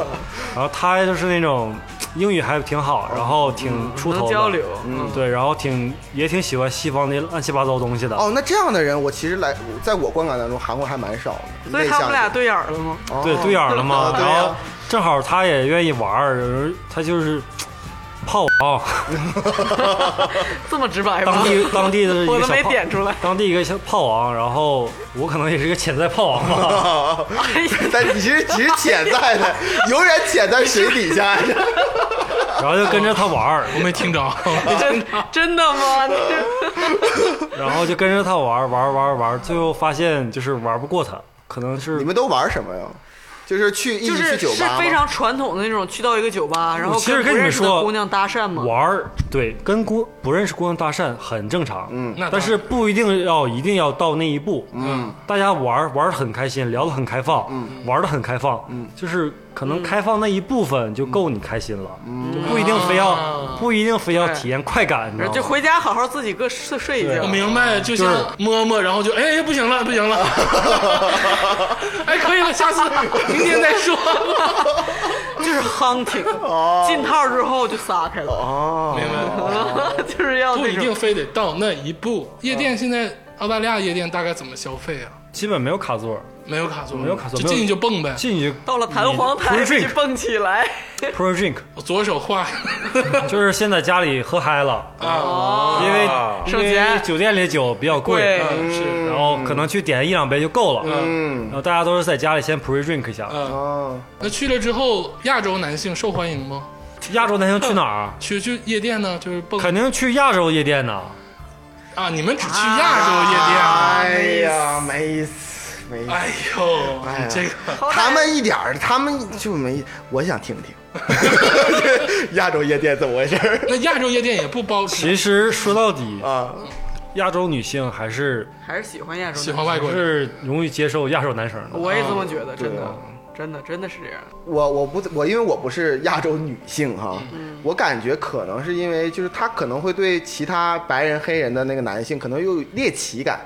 然后他就是那种英语还挺好，然后挺出头的能交流，嗯，对，然后挺也挺喜欢西方那乱七八糟东西的。哦，那这样的人，我其实来，在我观感当中，韩国还蛮少的。所以他们俩对眼儿了吗？哦对，对眼儿了嘛啊。对然后正好他也愿意玩儿，他就是炮王，(laughs) 这么直白吗当？地当地的一我都个小炮，没点出来。当地一个小炮王。然后我可能也是个潜在炮王吧。啊，(laughs) 但你其实其实潜在的，永远潜在水底下。(laughs) 然后就跟着他玩儿，我没听着，真真的吗？然后就跟着他玩儿玩儿玩儿玩儿，最后发现就是玩不过他，可能是你们都玩什么呀？就是去一起就是是去酒吧吗非常传统的那种，去到一个酒吧，然后其实跟不认识的你们说姑娘搭讪嘛。玩儿，对，跟姑不认识姑娘搭讪很正常，嗯但是不一定要一定要到那一步，嗯，大家玩玩的很开心，聊得很开放，嗯，玩的很开放，嗯，就是可能开放那一部分就够你开心了，嗯，就不一定非要啊。不一定非要体验快感，你知道吗？就回家好好自己个睡睡一觉。我。明白，就像摸摸，然后就哎不行了，不行了，(laughs) 哎可以了，下次 (laughs) 明天再说。吧。就是 hunting，进套之后就撒开了，哦，明白，(laughs) 就是要不一定非得到那一步。夜店现在澳大利亚夜店大概怎么消费啊？基本没有卡座，没有卡座，没有卡座就进去就蹦呗。进去到了弹簧台 Pro 就蹦起来。pro drink，(laughs) 我左手画 (laughs) 就是先在家里喝嗨了，啊，因为啊因为酒店里的酒比较贵是然后可能去点一两杯就够了，嗯然后大家都是在家里先 pre drink 一下。嗯，哦，那去了之后，亚洲男性受欢迎吗？亚洲男性去哪儿？(laughs) 去去夜店呢，就是蹦肯定去亚洲夜店呢。啊！你们只去亚洲夜店啊？哎呀，没死没死。哎呦，哎呀。这个。他们一点儿，他们就没，我想听听。(laughs) 亚洲夜店怎么回事儿？那亚洲夜店也不包其实说到底，啊？亚洲女性还是还是喜欢亚洲喜欢外国人，是容易接受亚洲男生的。我也这么觉得，真的真的，真的是这样。我我不我因为我不是亚洲女性哈，我感觉可能是因为就是他可能会对其他白人黑人的那个男性可能有猎奇感，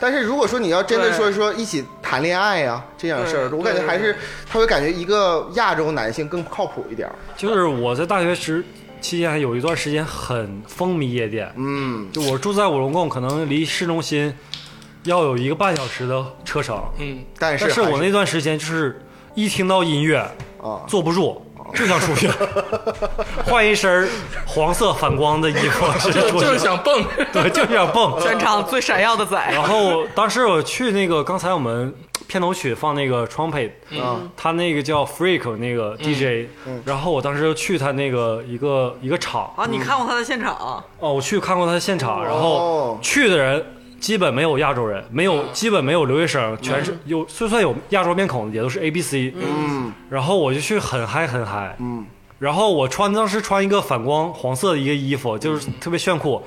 但是如果说你要真的说说一起谈恋爱呀、这样的事儿，我感觉还是他会感觉一个亚洲男性更靠谱一点儿。就是我在大学时期间还有一段时间很风靡夜店，嗯，就我住在五龙贡，可能离市中心要有一个半小时的车程，嗯，但是但是我那段时间就是一听到音乐啊。坐不住，就想出去，换一身黄色反光的衣服，直接出去就是想蹦。对，就是想蹦。全场最闪耀的仔，然后当时我去那个，刚才我们片头曲放那个 trumpet，嗯他那个叫 Freak 那个 DJ，、然后我当时就去他那个一个一个场，啊！你看过他的现场啊？哦，我去看过他的现场，然哦后去的人基本没有亚洲人，没有基本没有留学生，全是有就算有亚洲面孔，也都是 A B C，嗯。然后我就去很嗨很嗨，嗯，然后我穿当时穿一个反光黄色的一个衣服，就是特别炫酷，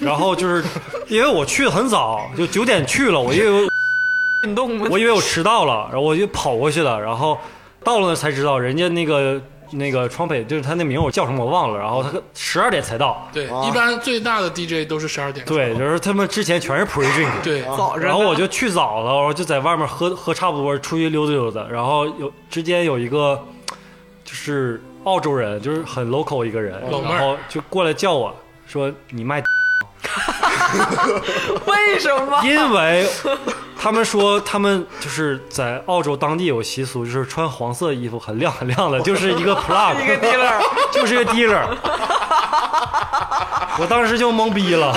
然后就是因为我去的很早，就九点去了，我以为运动？我以为我迟到了，然后我就跑过去了，然后到了那才知道人家那个那个川北就是他那名我叫什么我忘了，然后他十二点才到，对，一般最大的 DJ 都是十二点。对，就是他们之前全是 pre drink，对，早着，然后我就去早了，然后就在外面喝喝差不多，出去溜达溜达。然后有之间有一个就是澳洲人，就是很 local 一个人，然后就过来叫我说你卖，(laughs) 为什么？因为他们说他们就是在澳洲当地有习俗，就是穿黄色衣服很亮很亮的，就是一个 (laughs) plug，一个 dealer，(laughs) 就是一个 dealer。我当时就懵逼了。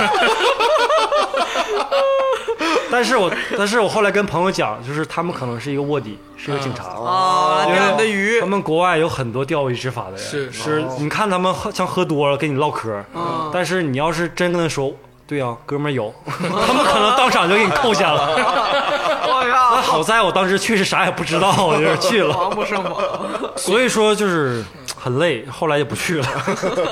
(laughs) 但是我，但是我后来跟朋友讲，就是他们可能是一个卧底，是一个警察。啊，你的为鱼他，们国外有很多钓鱼执法的人，是是，你看他们喝像喝多了跟你唠嗑，嗯。但是你要是真跟他说，对呀、哥们儿有，(laughs) 他们可能当场就给你扣下了。(laughs) 我那靠，好在我当时确实啥也不知道，我就是去了，防不胜防。所以说就是很累，后来就不去了，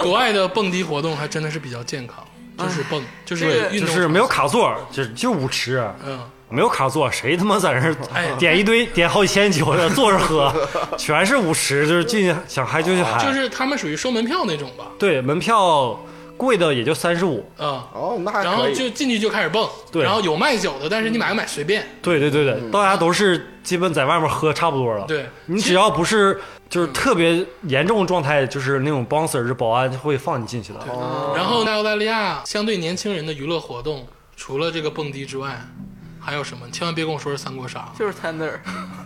国外的蹦迪活动还真的是比较健康，就是蹦，就是运动，就是没有。卡座，就是就是舞池。嗯，没有卡座，谁他妈在那儿 (laughs) 哎点一堆点好几千酒，在那坐着喝，(laughs) 全是舞池，就是进去想嗨就去嗨。就是他们属于收门票那种吧。对，门票贵的也就三十五。啊，哦，那还然后。就进去就开始蹦，对然后有卖酒的，但是你买不买随便。对对对对，大家都是基本在外面喝差不多了。对你只要不是就是特别严重状态，就是那种 bouncer 是保安会放你进去的。然后在澳大利亚，相对年轻人的娱乐活动，除了这个蹦迪之外，还有什么？你千万别跟我说是三国杀。就是 tender，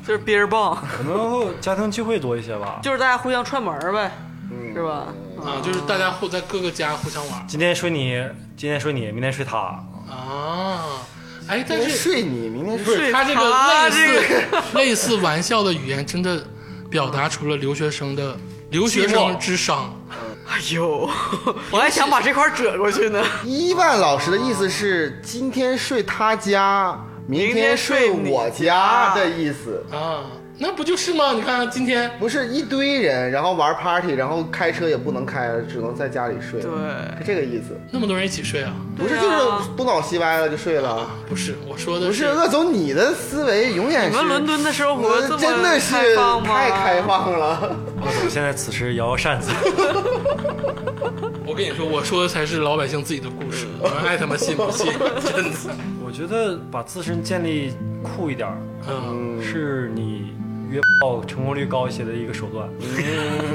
就是 beer bong，可能家庭聚会多一些吧。(laughs) 就是大家互相串门儿呗，是吧？啊，就是大家互在各个家互相玩今天睡你，今天睡你，明天睡他。啊。哎，但是睡你，明天睡是他这个类似类似玩笑的语言，真的表达出了留学生的留学生之伤。哎呦，(laughs) 我还想把这块儿折过去呢。伊万老师的意思是今天睡他家，明天睡我家的意思。啊，那不就是吗？你看今天不是一堆人，然后玩 party，然后开车也不能开，只能在家里睡，对，是这个意思。那么多人一起睡啊？不是，就是啊东倒西歪了就睡了。不是，我说的不是，恶总，你的思维永远是你们伦敦的生活真的是？太开放了。我总现在此时摇摇扇子，我跟你说，我说的才是老百姓自己的故事，我爱他妈信不信？真的，我觉得把自身建立酷一点，嗯，是你约炮成功率高一些的一个手段。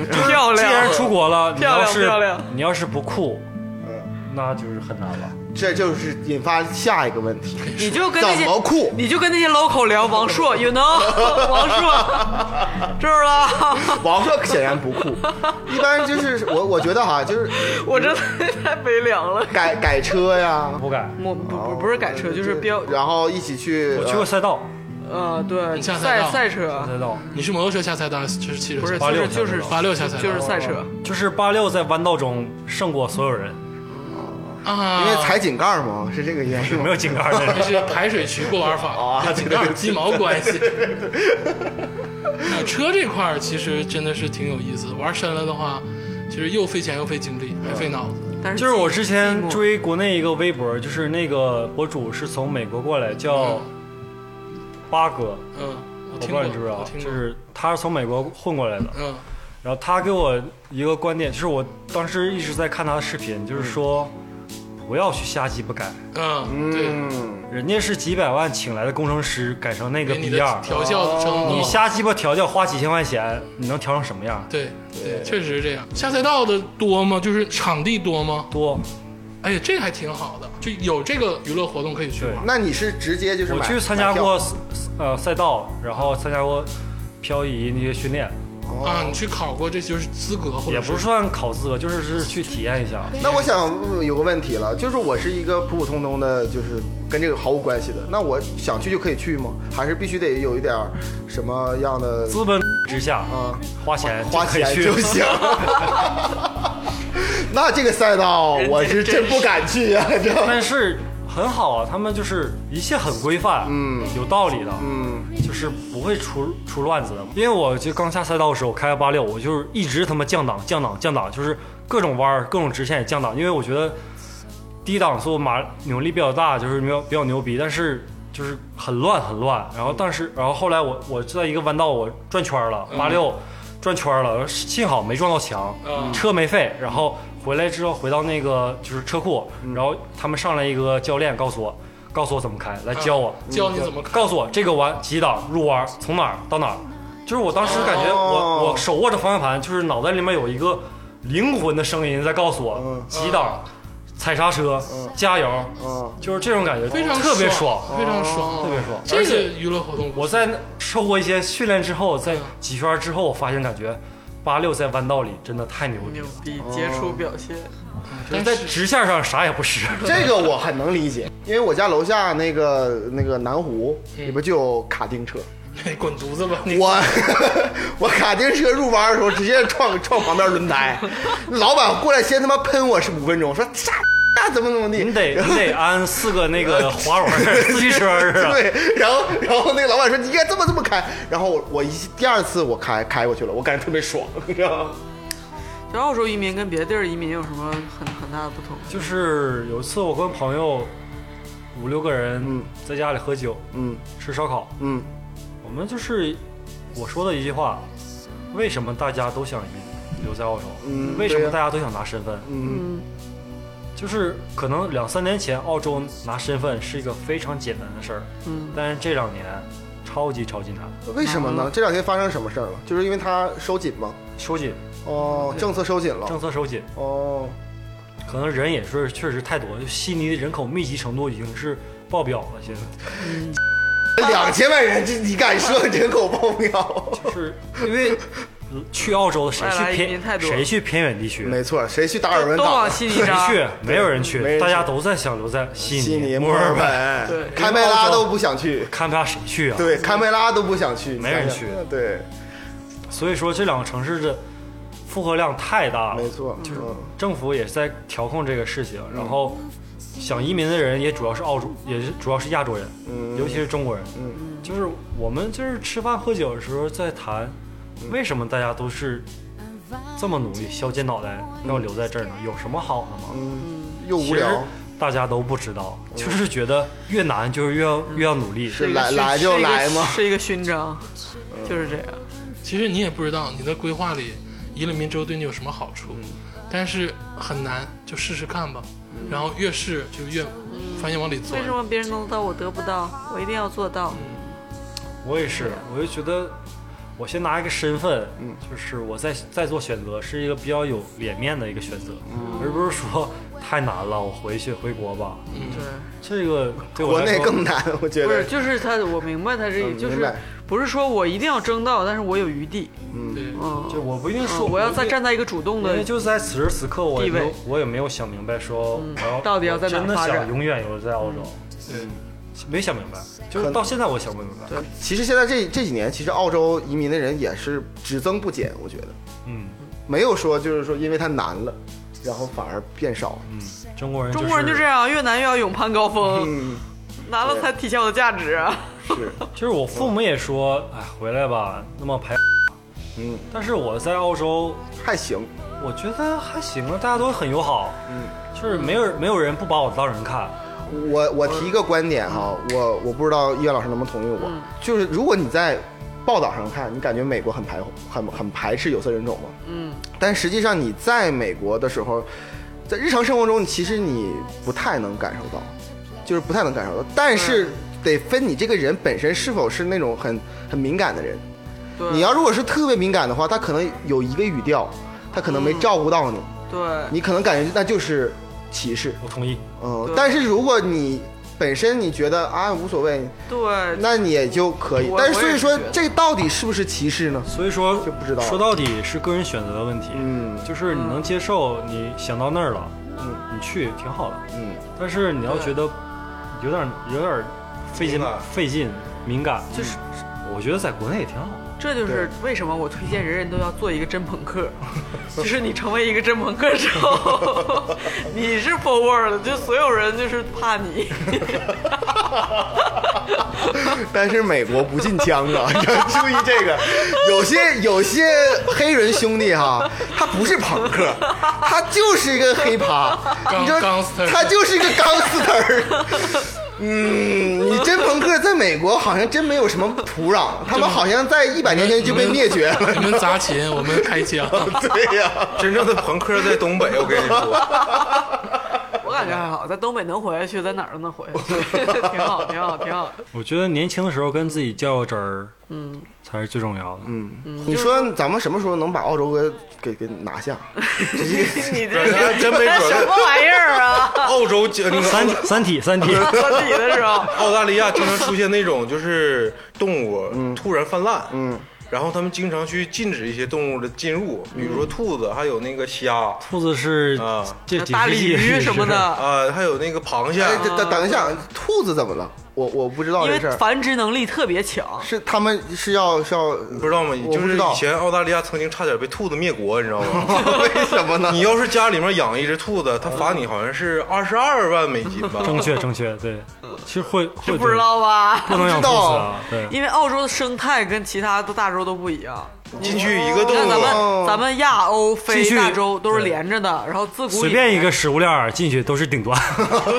漂亮既然，出国了，你漂亮要是漂亮你要是不酷，嗯，那就是很难了。这就是引发下一个问题，你就跟那怎些么酷？你就跟那些 local 聊王朔，(laughs) you know，(laughs) 王朔，知道了。王朔显然不酷，一般就是我我觉得哈，就是我真的太悲凉了。改改车呀，不改，我不不不是改车，就是标然后一起去，我去过赛道，呃对你下赛道赛赛车，赛道。你是摩托车下赛道，就是汽车不是下赛道就是就是八六下赛道。就是赛车。就是八六在弯道中胜过所有人，啊，因为踩井盖嘛，是这个原因。吗 (laughs) 没有井盖的 (laughs) 这是排水渠过弯法，(laughs) 啊跟井盖有鸡毛关系。啊，车这块儿其实真的是挺有意思，玩深了的话，其实又费钱又费精力，还费脑子。但是就是我之前追国内一个微博，就是那个博主是从美国过来，叫八哥，嗯，我我不听过，知道你知不知道我，听。就是他是从美国混过来的。嗯然后他给我一个观点，就是我当时一直在看他的视频，就是说不要去瞎鸡巴改，嗯，对，嗯，人家是几百万请来的工程师改成那个逼样，调教你瞎鸡巴调教花几千块钱，你能调成什么样？对对，确实是这样。下赛道的多吗？就是场地多吗？多，哎呀，这个还挺好的，就有这个娱乐活动可以去玩。那你是直接就是我去参加过呃赛道，然后参加过漂移那些训练，啊，你去考过，这就是资格，或者也不算考资格，就是是去体验一下。那我想呃有个问题了，就是我是一个普普通通的，就是跟这个毫无关系的，那我想去就可以去吗？还是必须得有一点什么样的资本之下，啊。花钱花钱去。钱就行？(laughs) 那这个赛道我是真不敢去呀、(laughs) 这。但是很好啊，他们就是一切很规范，嗯，有道理的，嗯，就是不会出出乱子的。因为我就刚下赛道的时候，我开个八六，我就是一直他妈降档降档降档，就是各种弯儿各种直线也降档，因为我觉得低档速马扭力比较大，就是比较比较牛逼，但是就是很乱很乱。然后但是然后后来我我在一个弯道我转圈了，八六转圈了，幸好没撞到墙，嗯车没废。然后回来之后回到那个就是车库，然后他们上来一个教练告诉我，告诉我怎么开，来教我。教你怎么开。告诉我这个弯几档入弯从哪儿？到哪儿，就是我当时感觉我、哦。我手握着方向盘，就是脑袋里面有一个灵魂的声音在告诉我、嗯。几档，踩刹车，加油，嗯，就是这种感觉，非常特别爽，非常爽，特别爽。这个娱乐活动我在受过一些训练之后，在几圈之后，我发现感觉八六在弯道里真的太牛逼。牛了，逼杰出表现，但在直线上啥也不是。这个我很能理解，因为我家楼下那个那个南湖里边就有卡丁车，(laughs) 滚犊子吧！我 (laughs) 我卡丁车入弯的时候直接撞撞旁边轮胎，(laughs) 老板过来先他妈喷我是五分钟，说啥那怎么怎么地，你得你得安四个那个滑轮儿四驱车是吧？对，然后然后那个老板说你应该这么这么开，然后我我一第二次我开开过去了，我感觉特别爽，你知道吗？就澳洲移民跟别的地儿移民有什么很很大的不同？就是有一次我跟朋友五六个人嗯在家里喝酒嗯吃烧烤，嗯我们就是我说的一句话：为什么大家都想移留在澳洲？嗯为什么大家都想拿身份？嗯嗯，就是可能两三年前澳洲拿身份是一个非常简单的事儿，嗯，但是这两年超级超级难，为什么呢？这两天发生什么事儿了？就是因为它收紧吗？收紧，哦，政策收紧了。政策收紧，哦，可能人也是确实太多，就悉尼的人口密集程度已经是爆表了，现在两千万人，这你敢说人口爆表？就是因为去澳洲的谁去偏谁去偏远地区？没错，谁去达尔文都往岛？谁悉尼谁。去？没有人去，大家都在想留在悉悉尼、墨墨尔本。对堪培拉都不想去。堪培拉谁去啊？对，堪培拉都不想去，没人去对，所以说这两个城市的负荷量太大了，没错，就是嗯政府也在调控这个事情，然后想移民的人也主要是澳洲，也是主要是亚洲人，嗯尤其是中国人。嗯，就是我们就是吃饭喝酒的时候在谈，为什么大家都是这么努力，削尖脑袋要留在这儿呢？有什么好的吗？嗯，又无其实聊，大家都不知道，就是觉得越难就是越要越要努力。是来来就来吗？是一个勋章，就是这样。其实你也不知道你的规划里移了民之后对你有什么好处，但是很难，就试试看吧。然后越试就越发现往里钻为。什么别人能得到我得不到？我一定要做到。我也是，我就觉得我先拿一个身份，嗯，就是我在在做选择，是一个比较有脸面的一个选择，而不是说太难了，我回去回国吧。对，这个对我国内更难，我觉得不是，就是他，我明白他这，就是不是说我一定要争到，但是我有余地。对，嗯，就我不一定说，嗯我要再在站在一个主动的因为就在此时此刻，我也没有，我也没有想明白说我要到底要在哪儿我真的发展？想永远留在澳洲，对，没想明白，就是到现在我想不明白。其实现在这这几年，其实澳洲移民的人也是只增不减，我觉得。嗯。没有说就是说因为它难了，然后反而变少。嗯，中国人中国人就这样，样，越难越要勇攀高峰，嗯，难了才体现我的价值啊。是，(laughs) 就是我父母也说，哎，回来吧，那么排，嗯，但是我在澳洲。还行。我觉得还行啊，大家都很友好，嗯，就是没有没有人不把我当人看，我我提一个观点哈，我我不知道叶老师能不能同意我，嗯。就是如果你在报道上看，你感觉美国很排很很排斥有色人种吗？嗯，但实际上你在美国的时候，在日常生活中，其实你不太能感受到，就是不太能感受到。但是得分你这个人本身是否是那种很很敏感的人。对，你要如果是特别敏感的话，他可能有一个语调，他可能没照顾到你，对，你可能感觉那就是歧视。我同意。嗯但是如果你本身你觉得啊无所谓，对，那你也就可以。但是所以说这到底是不是歧视呢？所以说就不知道说到底是个人选择的问题，嗯。就是你能接受，你想到那儿了，嗯，你去挺好的，嗯，但是你要觉得有点有点费劲敏感费劲敏感，就是我觉得在国内也挺好。这就是为什么我推荐人人都要做一个真朋克，(laughs) 就是你成为一个真朋克之后，(laughs) 你是 forward 的，就所有人就是怕你。(laughs) 但是美国不禁枪啊，要注意这个。有些有些黑人兄弟哈，他不是朋克，他就是一个黑趴，钢你知道钢丝，他就是一个钢丝儿。嗯，你真朋克在美国好像真没有什么土壤，他们好像在一百年前就被灭绝了。(laughs) 你们砸琴，我们开枪。(laughs) 对呀、真正的朋克在东北，我跟你说，我感觉还好，在东北能活下去，在哪儿都能活下去，(laughs) 挺好，挺好，挺好。我觉得年轻的时候跟自己较真儿，嗯，才是最重要的。嗯，你说咱们什么时候能把澳洲给给给拿下？(laughs) 你这还真没准什么玩意儿啊？(laughs) 澳洲那个三三体三体，三体的时候，澳大利亚经常出现那种就是动物突然泛滥，嗯，然后他们经常去禁止一些动物的进入，比如说兔子，还有那个虾，兔子是啊。这大鲤鱼什么的，(laughs) 啊，还有那个螃蟹，哎，等等等一下，兔子怎么了？我我不知道因为这事儿。繁殖能力特别强。是他们是要是要你不知道吗？就是我不知道以前澳大利亚曾经差点被兔子灭国，你知道吗？(laughs) 为什么呢？你要是家里面养一只兔子，他罚你好像是二十二万美金吧？正确正确，对，其实会会不知道吧？不能养兔子啊，对，因为澳洲的生态跟其他的大洲都不一样。进去一个洞你看咱，们咱们亚欧非进去大洲都是连着的，然后自古以随便一个食物链进去都是顶端，(laughs)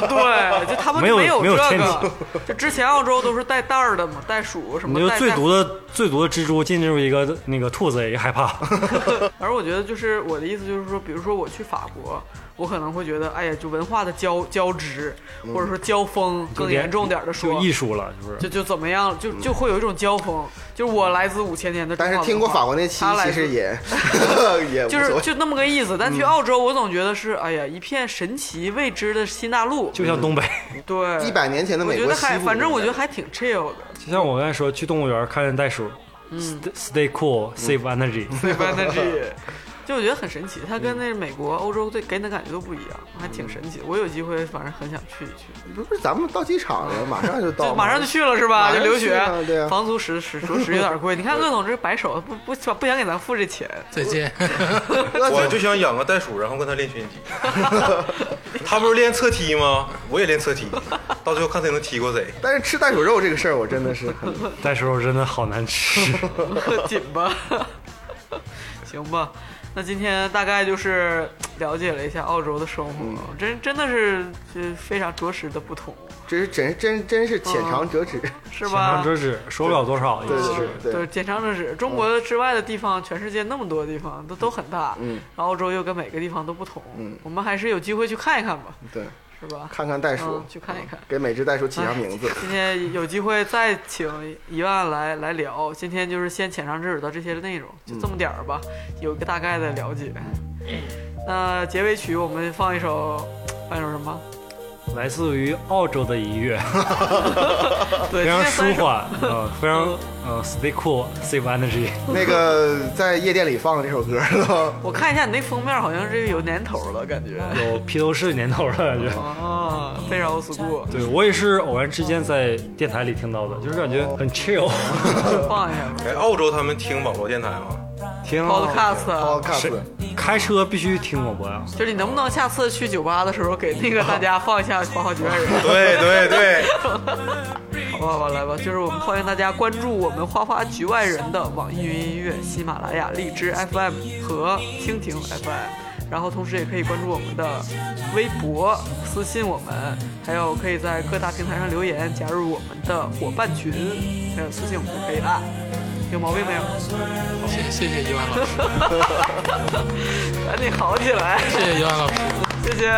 对，就他们没有有没有天这个。(laughs) 就之前澳洲都是带袋儿的嘛，袋鼠什么你就最毒的最毒的蜘蛛进入一个那个兔子也害怕，(laughs) 而我觉得就是我的意思就是说，比如说我去法国，我可能会觉得，哎呀，就文化的交交织，或者说交锋更严重点的说就，艺术了，是不是？就就怎么样，就就会有一种交锋。就是我来自五千年的中华文化，但是听过法国那期其实也 (laughs) 也就是。就那么个意思。但去澳洲，我总觉得是，哎呀，一片神奇未知的新大陆。就像东北，对，一百年前的美国我觉得还，反正我觉得还挺 chill 的。就像我刚才说，去动物园看见袋鼠，stay stay cool, (laughs) save energy，save energy，就我觉得很神奇，它跟那美国、欧洲对给你的感觉都不一样，还挺神奇的。我有机会反正很想去一去，不是咱们到机场了，马上就到就，马上就去了是吧？就留学对啊，房租实实着实有点贵。你看鄂总这白手，不不不想给咱付这钱，再见。我就想养个袋鼠，然后跟他练拳击。(laughs) 他不是练侧踢吗？我也练侧踢，到最后看谁能踢过谁。(laughs) 但是吃袋鼠肉这个事儿，我真的是很袋鼠肉真的好难吃。紧吧？(laughs) 行吧，那今天大概就是了解了一下澳洲的生活，真真的是是非常着实的不同，这是真真真是浅尝辄止，是吧浅尝？辄止，说不了多少，对也是。对对，浅尝辄止。中国之外的地方，全世界那么多地方都都很大，嗯，然后澳洲又跟每个地方都不同，嗯。我们还是有机会去看一看吧，对，是吧？看看袋鼠嗯，，去看一看。给每只袋鼠起下名字。今天有机会再请一万来来聊，今天就是先浅尝辄止的这些内容，就这么点儿吧，有个大概的了解。那结尾曲我们放一首，放一首什么？来自于澳洲的音乐，(laughs) 对，非常舒缓，呃，(laughs) 非常呃，stay cool，save energy。(laughs) 那个在夜店里放的这首歌了，我看一下你那封面，好像是有年头了，感觉。有披头士年头了感觉。啊，非常 old school，对我也是偶然之间在电台里听到的，就是感觉很 chill。放一下吧。哎，澳洲他们听网络电台吗？听 Podcast，Podcast，，开车必须听广播呀。就是你能不能下次去酒吧的时候，给那个大家放一下《花花局外人》？(laughs) 对对对，(laughs) 好吧，好吧，来吧，就是我们欢迎大家关注我们花花局外人的网易云音乐、喜马拉雅、荔枝 FM 和蜻蜓 FM，然后同时也可以关注我们的微博，私信我们，还有可以在各大平台上留言，加入我们的伙伴群，还有私信我们就可以了。有毛病没有？谢谢谢一万老师，赶紧好起来！谢谢一万老师，谢谢